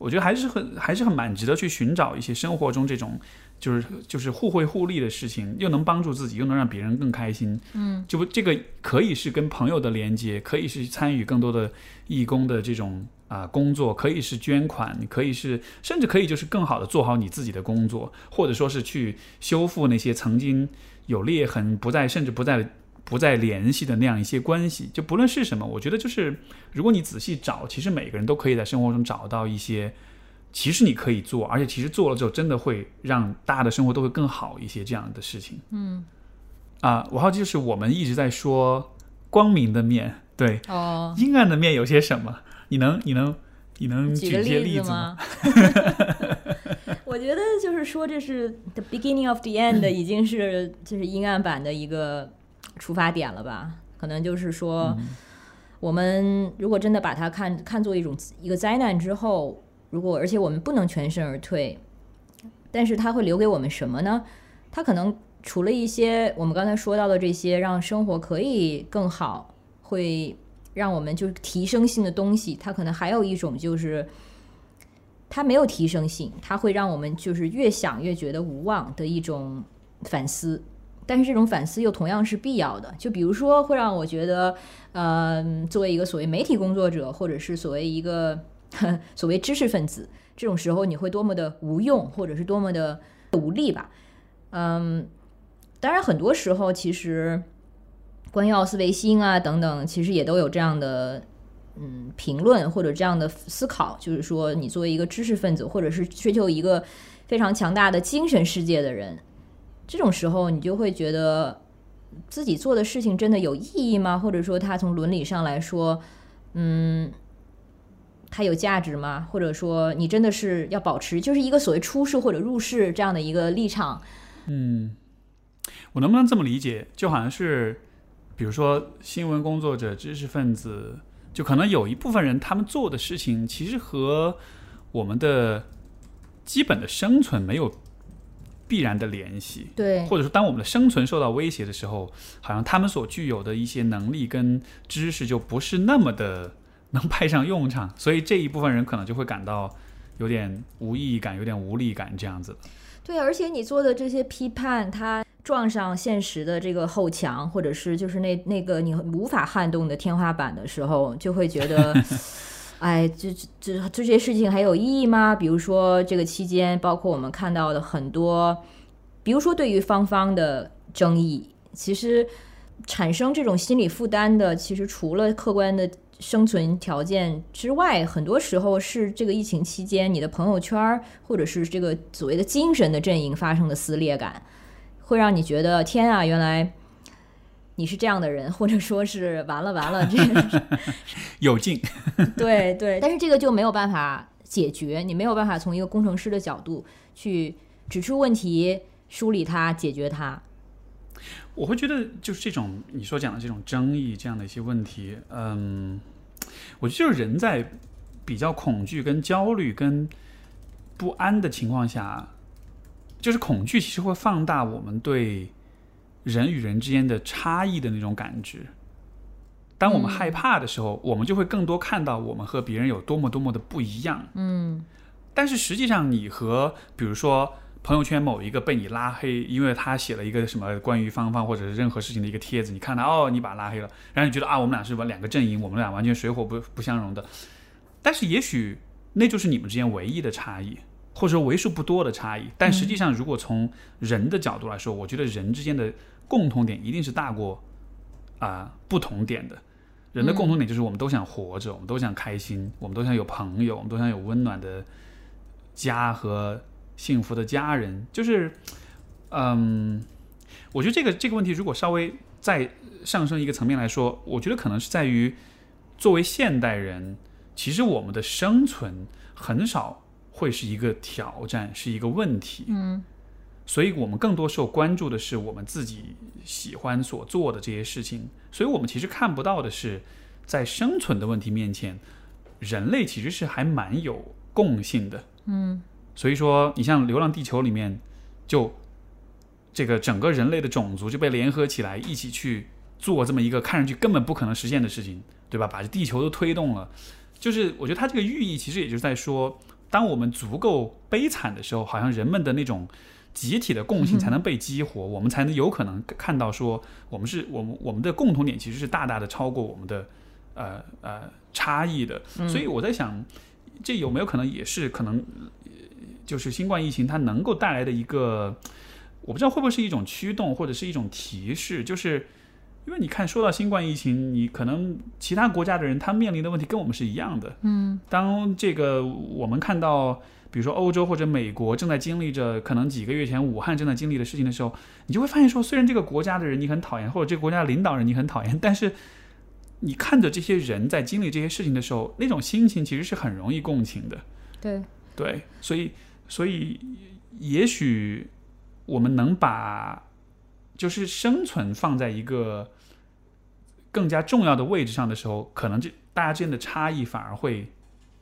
我觉得还是很还是很蛮值得去寻找一些生活中这种就是就是互惠互利的事情，又能帮助自己，又能让别人更开心。嗯，就这个可以是跟朋友的连接，可以是参与更多的义工的这种啊、工作，可以是捐款，可以是甚至可以就是更好的做好你自己的工作，或者说是去修复那些曾经有裂痕、不再甚至不再不再联系的那样一些关系。就不论是什么，我觉得就是如果你仔细找，其实每个人都可以在生活中找到一些。其实你可以做，而且其实做了之后，真的会让大家的生活都会更好一些这样的事情。嗯，啊，我好奇就是我们一直在说光明的面，对，哦，阴暗的面有些什么？你能你能你能举一些例子子吗？(laughs) 我？觉得就是说这是 the beginning of the end，(laughs) 已经是就是阴暗版的一个出发点了吧？可能就是说，我们如果真的把它看看作一种一个灾难之后，如果而且我们不能全身而退，但是它会留给我们什么呢？它可能除了一些我们刚才说到的这些让生活可以更好，会让我们就是提升性的东西，它可能还有一种就是它没有提升性，它会让我们就是越想越觉得无望的一种反思。但是这种反思又同样是必要的，就比如说会让我觉得，呃，作为一个所谓媒体工作者，或者是所谓一个 (laughs) 所谓知识分子，这种时候你会多么的无用，或者是多么的无力吧？嗯，当然很多时候其实关于奥斯维辛啊等等，其实也都有这样的嗯评论或者这样的思考，就是说你作为一个知识分子，或者是追求一个非常强大的精神世界的人。这种时候，你就会觉得自己做的事情真的有意义吗？或者说，他从伦理上来说，嗯，它有价值吗？或者说，你真的是要保持就是一个所谓出世或者入世这样的一个立场？嗯，我能不能这么理解？就好像是，比如说新闻工作者、知识分子，就可能有一部分人，他们做的事情其实和我们的基本的生存没有。必然的联系，对，或者说，当我们的生存受到威胁的时候，好像他们所具有的一些能力跟知识就不是那么的能派上用场，所以这一部分人可能就会感到有点无意义感、有点无力感这样子。对，而且你做的这些批判，它撞上现实的这个后墙，或者是就是那那个你无法撼动的天花板的时候，就会觉得。(laughs) 哎，这这这些事情还有意义吗？比如说这个期间，包括我们看到的很多，比如说对于芳芳的争议，其实产生这种心理负担的，其实除了客观的生存条件之外，很多时候是这个疫情期间你的朋友圈或者是这个所谓的精神的阵营发生的撕裂感，会让你觉得天啊，原来。你是这样的人，或者说是完了完了，这个有劲。对对，但是这个就没有办法解决，你没有办法从一个工程师的角度去指出问题、梳理它、解决它。我会觉得，就是这种你所讲的这种争议，这样的一些问题，嗯，我觉得就是人在比较恐惧、跟焦虑、跟不安的情况下，就是恐惧其实会放大我们对。人与人之间的差异的那种感知，当我们害怕的时候，我们就会更多看到我们和别人有多么多么的不一样。嗯，但是实际上，你和比如说朋友圈某一个被你拉黑，因为他写了一个什么关于芳芳或者是任何事情的一个帖子，你看到哦，你把他拉黑了，然后你觉得啊，我们俩是两个阵营，我们俩完全水火不不相容的。但是也许那就是你们之间唯一的差异。或者说为数不多的差异，但实际上，如果从人的角度来说，我觉得人之间的共同点一定是大过啊不同点的。人的共同点就是我们都想活着，我们都想开心，我们都想有朋友，我们都想有温暖的家和幸福的家人。就是，嗯，我觉得这个这个问题如果稍微再上升一个层面来说，我觉得可能是在于作为现代人，其实我们的生存很少。会是一个挑战，是一个问题。嗯，所以我们更多时候关注的是我们自己喜欢所做的这些事情。所以我们其实看不到的是，在生存的问题面前，人类其实是还蛮有共性的。嗯，所以说，你像《流浪地球》里面，就这个整个人类的种族就被联合起来，一起去做这么一个看上去根本不可能实现的事情，对吧？把这地球都推动了。就是我觉得它这个寓意其实也就是在说。当我们足够悲惨的时候，好像人们的那种集体的共性才能被激活，我们才能有可能看到说，我们是我们我们的共同点其实是大大的超过我们的呃呃差异的。所以我在想，这有没有可能也是可能，就是新冠疫情它能够带来的一个，我不知道会不会是一种驱动或者是一种提示，就是。因为你看，说到新冠疫情，你可能其他国家的人他面临的问题跟我们是一样的。嗯，当这个我们看到，比如说欧洲或者美国正在经历着可能几个月前武汉正在经历的事情的时候，你就会发现说，虽然这个国家的人你很讨厌，或者这个国家的领导人你很讨厌，但是你看着这些人在经历这些事情的时候，那种心情其实是很容易共情的。对对，所以所以也许我们能把就是生存放在一个更加重要的位置上的时候，可能这大家之间的差异反而会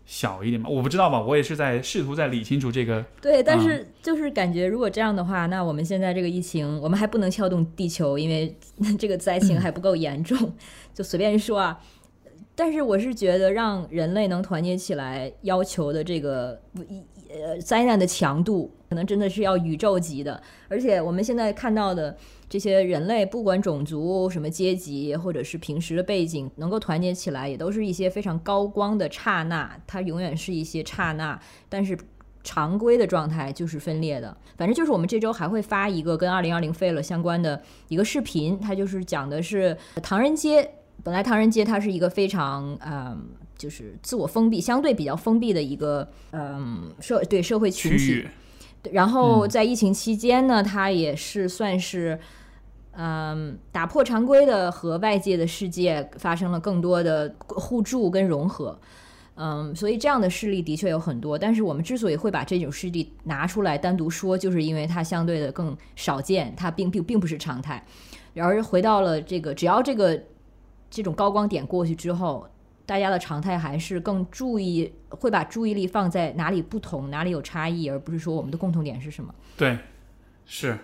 小一点嘛？我不知道吧，我也是在试图在理清楚这个。对，但是就是感觉如果这样的话，那我们现在这个疫情，我们还不能撬动地球，因为这个灾情还不够严重。(laughs) 就随便说啊，但是我是觉得让人类能团结起来，要求的这个呃灾难的强度，可能真的是要宇宙级的。而且我们现在看到的。这些人类不管种族、什么阶级，或者是平时的背景，能够团结起来，也都是一些非常高光的刹那。它永远是一些刹那，但是常规的状态就是分裂的。反正就是我们这周还会发一个跟二零二零废了相关的一个视频，它就是讲的是唐人街。本来唐人街它是一个非常嗯，就是自我封闭、相对比较封闭的一个嗯社对社会群体。然后在疫情期间呢，它也是算是。嗯，打破常规的和外界的世界发生了更多的互助跟融合，嗯，所以这样的事例的确有很多。但是我们之所以会把这种事例拿出来单独说，就是因为它相对的更少见，它并并并不是常态。然而回到了这个，只要这个这种高光点过去之后，大家的常态还是更注意，会把注意力放在哪里不同，哪里有差异，而不是说我们的共同点是什么。对，是。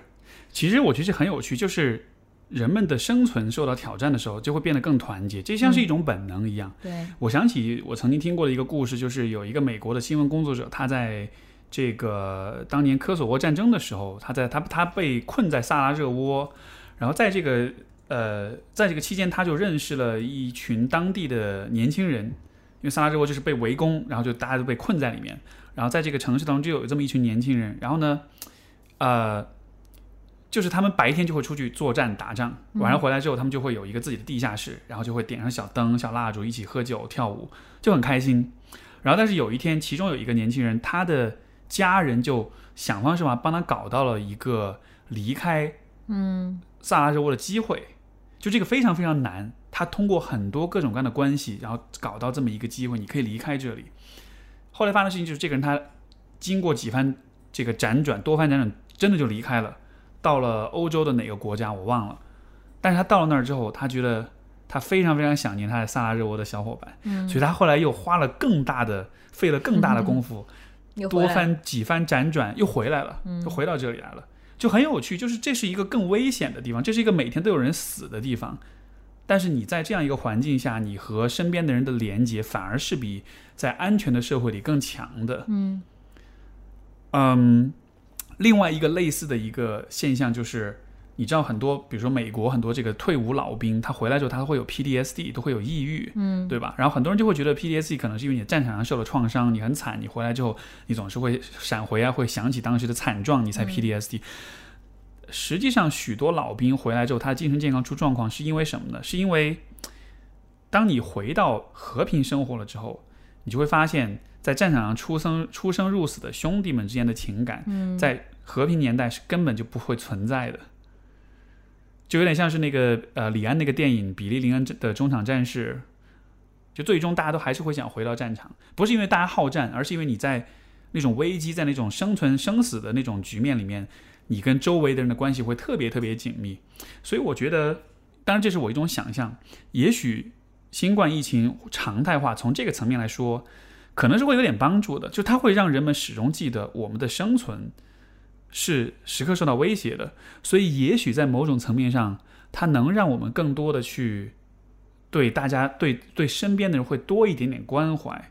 其实我觉得很有趣，就是人们的生存受到挑战的时候，就会变得更团结，这像是一种本能一样。对，我想起我曾经听过的一个故事，就是有一个美国的新闻工作者，他在这个当年科索沃战争的时候，他在他他被困在萨拉热窝，然后在这个呃在这个期间，他就认识了一群当地的年轻人，因为萨拉热窝就是被围攻，然后就大家都被困在里面，然后在这个城市当中就有这么一群年轻人，然后呢，呃。就是他们白天就会出去作战打仗，晚上回来之后，他们就会有一个自己的地下室，然后就会点上小灯、小蜡烛，一起喝酒跳舞，就很开心。然后，但是有一天，其中有一个年轻人，他的家人就想方设法帮他搞到了一个离开嗯萨拉热窝的机会，就这个非常非常难。他通过很多各种各样的关系，然后搞到这么一个机会，你可以离开这里。后来发生的事情就是，这个人他经过几番这个辗转，多番辗转，真的就离开了。到了欧洲的哪个国家我忘了，但是他到了那儿之后，他觉得他非常非常想念他的萨拉热窝的小伙伴，嗯，所以他后来又花了更大的费了更大的功夫，(laughs) 多番几番辗转又回来了，又回到这里来了，就很有趣。就是这是一个更危险的地方，这是一个每天都有人死的地方，但是你在这样一个环境下，你和身边的人的连接反而是比在安全的社会里更强的，嗯，嗯。另外一个类似的一个现象就是，你知道很多，比如说美国很多这个退伍老兵，他回来之后他会有 PDSD，都会有抑郁，嗯，对吧？然后很多人就会觉得 PDSD 可能是因为你战场上受了创伤，你很惨，你回来之后你总是会闪回啊，会想起当时的惨状，你才 PDSD。实际上，许多老兵回来之后，他精神健康出状况是因为什么呢？是因为当你回到和平生活了之后，你就会发现，在战场上出生出生入死的兄弟们之间的情感，在和平年代是根本就不会存在的，就有点像是那个呃李安那个电影《比利林恩的中场战事》，就最终大家都还是会想回到战场，不是因为大家好战，而是因为你在那种危机、在那种生存生死的那种局面里面，你跟周围的人的关系会特别特别紧密。所以我觉得，当然这是我一种想象，也许新冠疫情常态化，从这个层面来说，可能是会有点帮助的，就它会让人们始终记得我们的生存。是时刻受到威胁的，所以也许在某种层面上，它能让我们更多的去对大家、对对身边的人会多一点点关怀，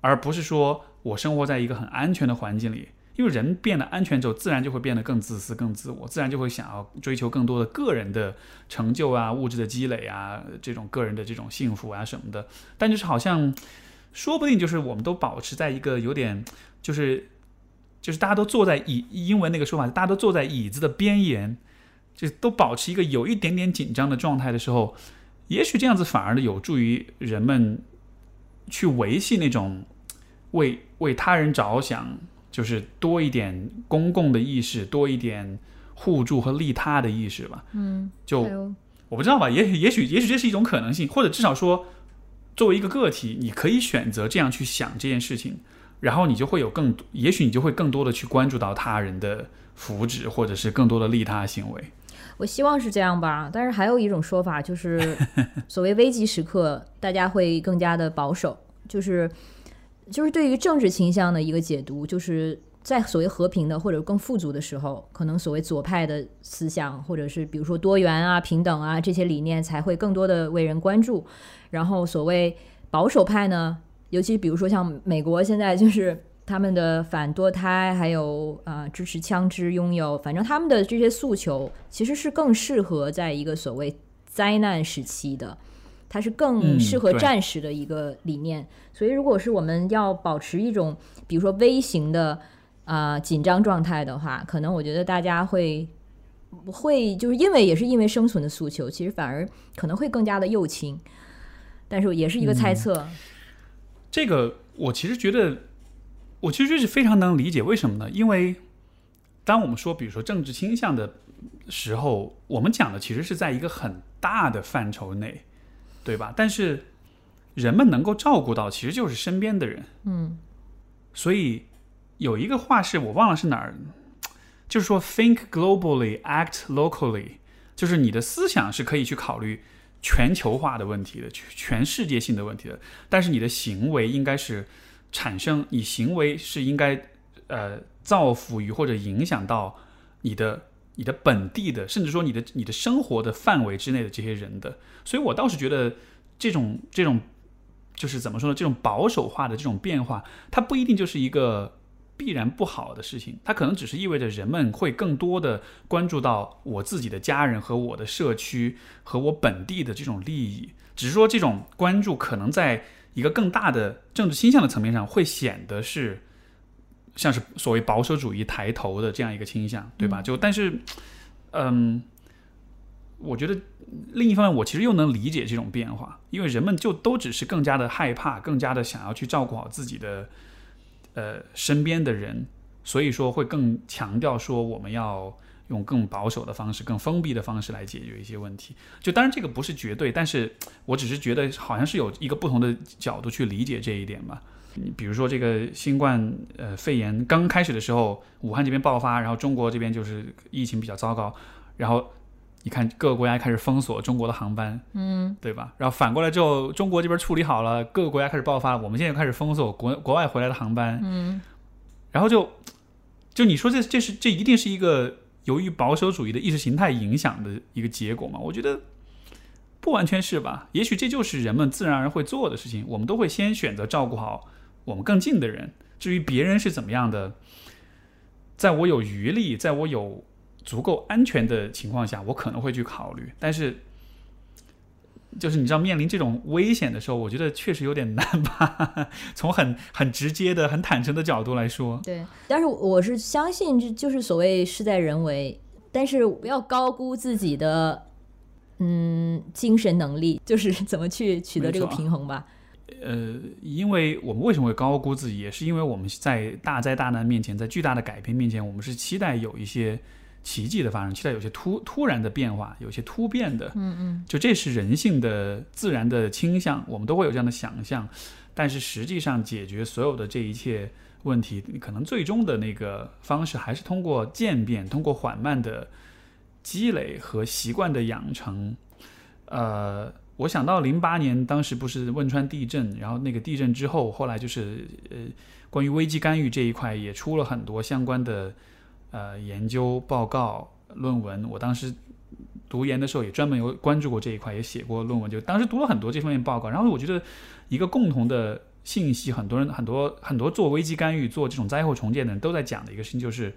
而不是说我生活在一个很安全的环境里。因为人变得安全之后，自然就会变得更自私、更自我，自然就会想要追求更多的个人的成就啊、物质的积累啊、这种个人的这种幸福啊什么的。但就是好像，说不定就是我们都保持在一个有点就是。就是大家都坐在椅，英文那个说法，大家都坐在椅子的边沿，就都保持一个有一点点紧张的状态的时候，也许这样子反而呢有助于人们去维系那种为为他人着想，就是多一点公共的意识，多一点互助和利他的意识吧。嗯，就我不知道吧，也许也许也许这是一种可能性，或者至少说，作为一个个体，你可以选择这样去想这件事情。然后你就会有更，也许你就会更多的去关注到他人的福祉，或者是更多的利他行为。我希望是这样吧，但是还有一种说法就是，(laughs) 所谓危机时刻，大家会更加的保守，就是就是对于政治倾向的一个解读，就是在所谓和平的或者更富足的时候，可能所谓左派的思想，或者是比如说多元啊、平等啊这些理念才会更多的为人关注，然后所谓保守派呢，尤其比如说像美国现在就是。他们的反堕胎，还有呃支持枪支拥有，反正他们的这些诉求其实是更适合在一个所谓灾难时期的，它是更嗯适合战时的一个理念。所以，如果是我们要保持一种比如说微型的呃紧张状态的话，可能我觉得大家会会就是因为也是因为生存的诉求，其实反而可能会更加的右倾，但是也是一个猜测。这个我其实觉得，我其实是非常能理解为什么呢？因为当我们说，比如说政治倾向的时候，我们讲的其实是在一个很大的范畴内，对吧？但是人们能够照顾到，其实就是身边的人。嗯所以有一个话是我忘了是哪儿，就是说 think globally, act locally，就是你的思想是可以去考虑全球化的问题的，全全世界性的问题的，但是你的行为应该是产生，你行为是应该呃造福于或者影响到你的。你的本地的，甚至说你的你的生活的范围之内的这些人的，所以我倒是觉得这种这种就是怎么说呢？这种保守化的这种变化，它不一定就是一个必然不好的事情，它可能只是意味着人们会更多的关注到我自己的家人和我的社区和我本地的这种利益。只是说这种关注可能在一个更大的政治倾向的层面上，会显得是像是所谓保守主义抬头的这样一个倾向，对吧？就但是，嗯，我觉得另一方面，我其实又能理解这种变化，因为人们就都只是更加的害怕，更加的想要去照顾好自己的呃身边的人，所以说会更强调说我们要用更保守的方式、更封闭的方式来解决一些问题。就当然这个不是绝对，但是 (tsk) 我只是觉得好像是有一个不同的角度去理解这一点吧。你比如说这个新冠呃肺炎刚开始的时候，武汉这边爆发，然后中国这边就是疫情比较糟糕，然后你看各个国家开始封锁中国的航班，嗯，对吧？然后反过来之后，中国这边处理好了，各个国家开始爆发，我们现在又开始封锁国国外回来的航班，嗯，然后就就你说这这是这一定是一个由于保守主义的意识形态影响的一个结果吗？我觉得不完全是吧？也许这就是人们自然而然会做的事情，我们都会先选择照顾好我们更近的人，至于别人是怎么样的，在我有余力，在我有足够安全的情况下，我可能会去考虑。但是，就是你知道，面临这种危险的时候，我觉得确实有点难吧。(laughs) 从很很直接的、很坦诚的角度来说，对。但是我是相信，这就是所谓事在人为，但是不要高估自己的嗯精神能力，就是怎么去取得这个平衡吧。呃，因为我们为什么会高估自己，也是因为我们在大灾大难面前，在巨大的改变面前，我们是期待有一些奇迹的发生，期待有些突突然的变化，有些突变的。嗯嗯，就这是人性的自然的倾向，我们都会有这样的想象。但是实际上，解决所有的这一切问题，可能最终的那个方式还是通过渐变，通过缓慢的积累和习惯的养成。呃，我想到零八年当时不是汶川地震，然后那个地震之后，后来就是呃，关于危机干预这一块也出了很多相关的呃研究报告、论文。我当时读研的时候也专门有关注过这一块，也写过论文，就当时读了很多这方面报告。然后我觉得一个共同的信息，很多人、很多很多做危机干预、做这种灾后重建的人都在讲的一个事情，就是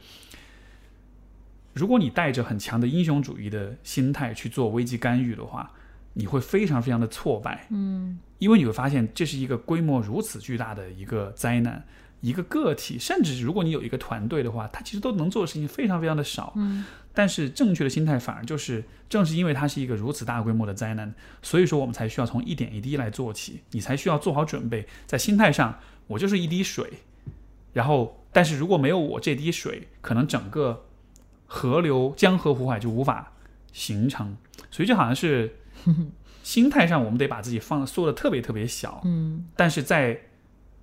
如果你带着很强的英雄主义的心态去做危机干预的话，你会非常非常的挫败。嗯，因为你会发现这是一个规模如此巨大的一个灾难。一个个体，甚至如果你有一个团队的话，他其实都能做的事情非常非常的少。嗯，但是正确的心态反而就是，正是因为它是一个如此大规模的灾难，所以说我们才需要从一点一滴来做起，你才需要做好准备。在心态上，我就是一滴水，然后，但是如果没有我这滴水，可能整个河流、江河湖海就无法形成。所以就好像是心态上，我们得把自己放缩的特别特别小。嗯，但是在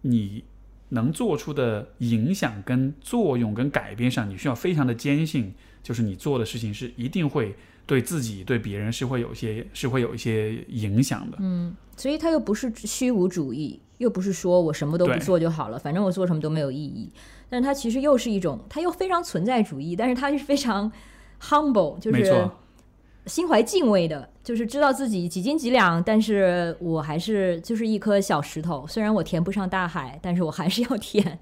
你能做出的影响、跟作用、跟改变上，你需要非常的坚信，就是你做的事情是一定会对自己、对别人是会有一些是会有一些影响的。嗯，所以他又不是虚无主义，又不是说我什么都不做就好了，反正我做什么都没有意义。但是它其实又是一种，它又非常存在主义，但是它是非常 humble，就是没错，心怀敬畏的，就是知道自己几斤几两，但是我还是就是一颗小石头，虽然我填不上大海，但是我还是要填。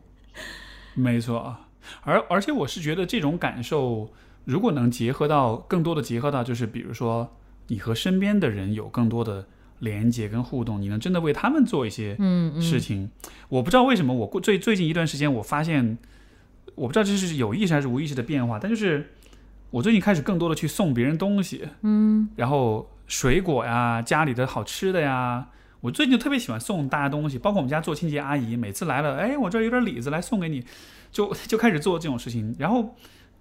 没错。而而且我是觉得这种感受，如果能结合到更多的结合到，就是比如说你和身边的人有更多的连接跟互动，你能真的为他们做一些嗯事情。我不知道为什么我过最最近一段时间，我发现，我不知道这是有意识还是无意识的变化，但就是我最近开始更多的去送别人东西，嗯然后水果呀、家里的好吃的呀。我最近就特别喜欢送大家东西，包括我们家做清洁阿姨，每次来了，哎，我这儿有点李子，来送给你，就 (laughs) 就开始做这种事情。然后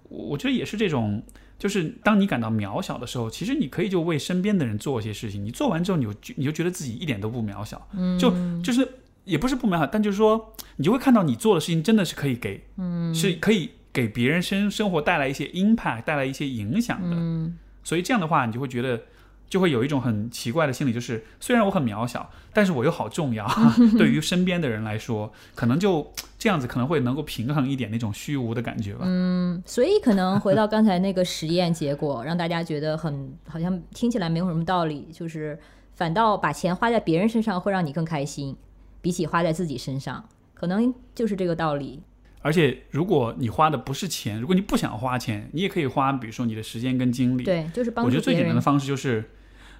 我我觉得也是这种，就是当你感到渺小的时候，其实你可以就为身边的人做一些事情。你做完之后，你就你就觉得自己一点都不渺小，嗯，就就是也不是不渺小，但就是说，你就会看到你做的事情真的是可以给，嗯是可以给别人生生活带来一些 impact，带来一些影响的。嗯所以这样的话，你就会觉得，就会有一种很奇怪的心理，就是虽然我很渺小，但是我又好重要。(laughs) 对于身边的人来说，可能就这样子，可能会能够平衡一点那种虚无的感觉吧。嗯，所以可能回到刚才那个实验结果，让大家觉得很好像听起来没有什么道理，就是反倒把钱花在别人身上会让你更开心，比起花在自己身上，可能就是这个道理。而且，如果你花的不是钱，如果你不想花钱，你也可以花，比如说你的时间跟精力。对，就是帮我觉得最简单的。方式就是，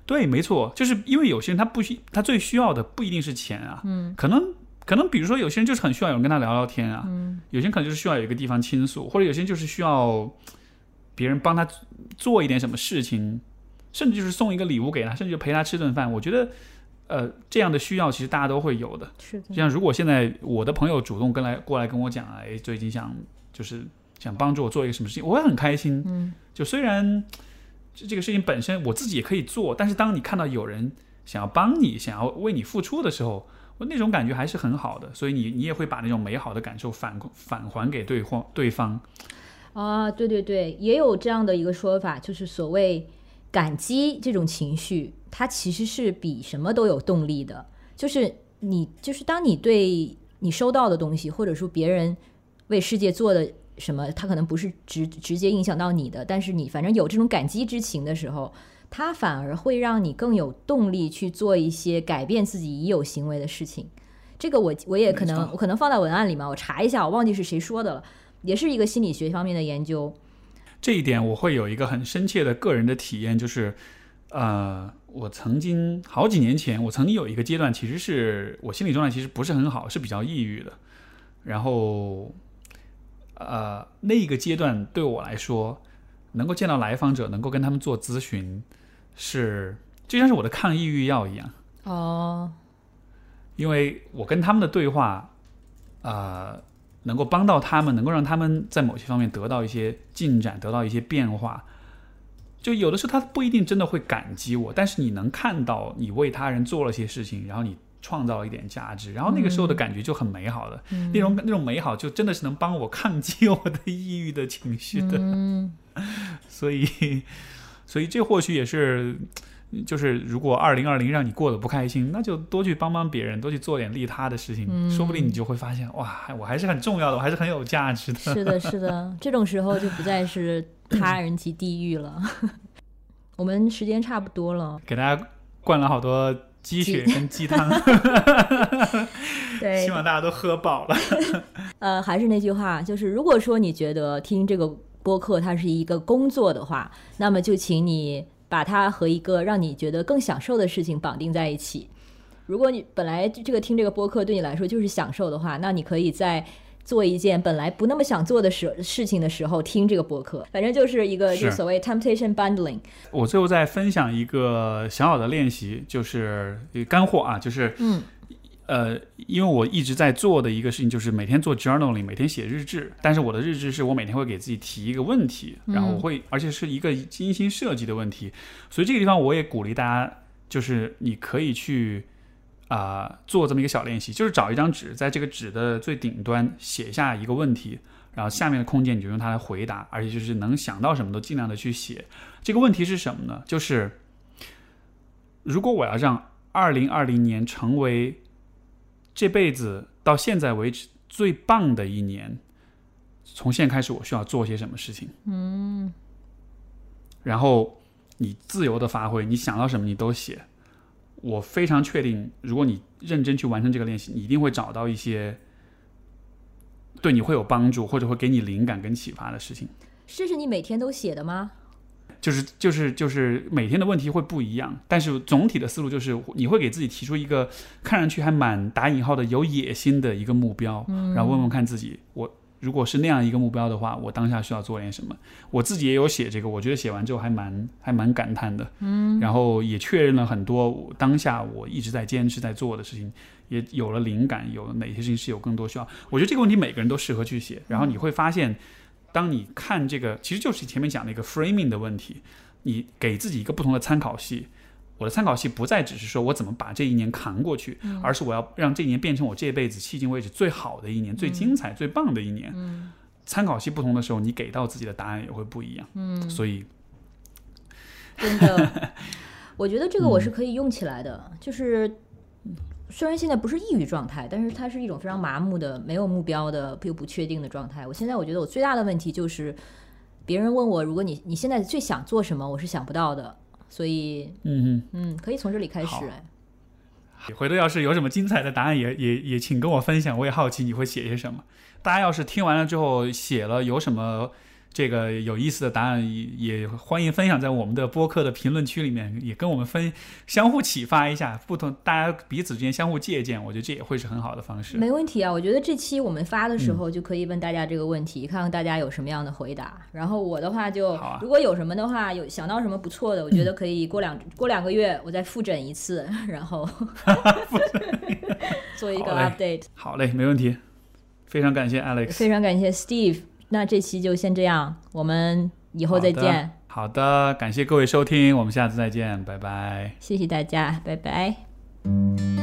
对，没错，就是因为有些人他不需，他最需要的不一定是钱啊，嗯，可能可能比如说有些人就是很需要有人跟他聊聊天啊，嗯有些人可能就是需要有一个地方倾诉，或者有些人就是需要别人帮他做一点什么事情，甚至就是送一个礼物给他，甚至就陪他吃顿饭。我觉得，呃，这样的需要其实大家都会有的。是的就，像如果现在我的朋友主动跟来过来跟我讲，哎，最近想就是想帮助我做一个什么事情，我会很开心。嗯，就虽然这 (tsk) 这个事情本身我自己也可以做，但是当你看到有人想要帮你、想要为你付出的时候，我那种感觉还是很好的。所以你你也会把那种美好的感受反返还给对方对方。啊，对对对，也有这样的一个说法，就是所谓感激这种情绪，它其实是比什么都有动力的。就是你，就是当你对你收到的东西，或者说别人为世界做的什么，它可能不是直直接影响到你的，但是你反正有这种感激之情的时候，它反而会让你更有动力去做一些改变自己已有行为的事情。这个我我也可能我可能放在文案里嘛，我查一下，我忘记是谁说的了。也是一个心理学方面的研究。这一点我会有一个很深切的个人的体验，就是，呃，我曾经好几年前，我曾经有一个阶段，其实是我心理状态其实不是很好，是比较抑郁的。然后，呃，那个阶段对我来说，能够见到来访者，能够跟他们做咨询，是就像是我的抗抑郁药一样，哦，因为我跟他们的对话，呃，能够帮到他们，能够让他们在某些方面得到一些进展，得到一些变化。就有的时候他不一定真的会感激我，但是你能看到你为他人做了些事情，然后你创造了一点价值，然后那个时候的感觉就很美好的，嗯。那种那种美好就真的是能帮我抗击我的抑郁的情绪的。嗯，(laughs) 所以，所以这或许也是，就是如果二零二零让你过得不开心，那就多去帮帮别人，多去做点利他的事情，嗯说不定你就会发现，哇，我还是很重要的，我还是很有价值的。是的，(laughs) 是的，这种时候就不再是 (laughs) 他人及地狱了。(laughs) 我们时间差不多了，给大家灌了好多鸡血跟鸡汤，对希，望大家都喝饱了。呃，还是那句话，就是如果说你觉得听这个播客它是一个工作的话，那么就请你把它和一个让你觉得更享受的事情绑定在一起。如果你本来这个听这个播客对你来说就是享受的话，那你可以在做一件本来不那么想做的事事情的时候听这个播客，反正就是一个就所谓 temptation bundling。我最后再分享一个小小的练习，就是干货啊，就是嗯呃，因为我一直在做的一个事情就是每天做 journaling，每天写日志。但是我的日志是我每天会给自己提一个问题，然后我会，而且是一个精心设计的问题。所以这个地方我也鼓励大家，就是你可以去啊、做这么一个小练习，就是找一张纸，在这个纸的最顶端写下一个问题，然后下面的空间你就用它来回答，而且就是能想到什么都尽量的去写。这个问题是什么呢？就是如果我要让二零二零年成为这辈子到现在为止最棒的一年，从现在开始我需要做些什么事情？嗯，然后你自由的发挥，你想到什么你都写。我非常确定，如果你认真去完成这个练习，你一定会找到一些对你会有帮助，或者会给你灵感跟启发的事情。这是你每天都写的吗？就是就是就是每天的问题会不一样，但是总体的思路就是你会给自己提出一个看上去还蛮打引号的有野心的一个目标，然后问问看自己，我如果是那样一个目标的话，我当下需要做点什么。我自己也有写这个，我觉得写完之后还蛮还蛮感叹的，嗯，然后也确认了很多当下我一直在坚持在做的事情，也有了灵感，有哪些事情是有更多需要。我觉得这个问题每个人都适合去写，然后你会发现。当你看这个，其实就是前面讲的一个 framing 的问题，你给自己一个不同的参考系。我的参考系不再只是说我怎么把这一年扛过去，而是我要让这一年变成我这辈子迄今为止最好的一年、最精彩、最棒的一年。参考系不同的时候，你给到自己的答案也会不一样。嗯，所以真的，(laughs) 我觉得这个我是可以用起来的。就是虽然现在不是抑郁状态，但是它是一种非常麻木的、没有目标的又不确定的状态。我现在我觉得我最大的问题就是，别人问我，如果你你现在最想做什么，我是想不到的。所以，嗯嗯，可以从这里开始 (laughs) 回头要是有什么精彩的答案也，也也请跟我分享，我也好奇你会写些什么。大家要是听完了之后写了有什么这个有意思的答案，也也欢迎分享在我们的播客的评论区里面，也跟我们分相互启发一下，不同大家彼此之间相互借鉴，我觉得这也会是很好的方式。没问题啊，我觉得这期我们发的时候就可以问大家这个问题，看看大家有什么样的回答。然后我的话就，啊如果有什么的话，有想到什么不错的，我觉得可以过两、(laughs) 过两个月我再复诊一次，然后 (laughs) 做一个 update。好嘞，没问题，非常感谢 Alex。非常感谢 Steve，那这期就先这样，我们以后再见，好的，感谢各位收听，我们下次再见，拜拜。谢谢大家，拜拜。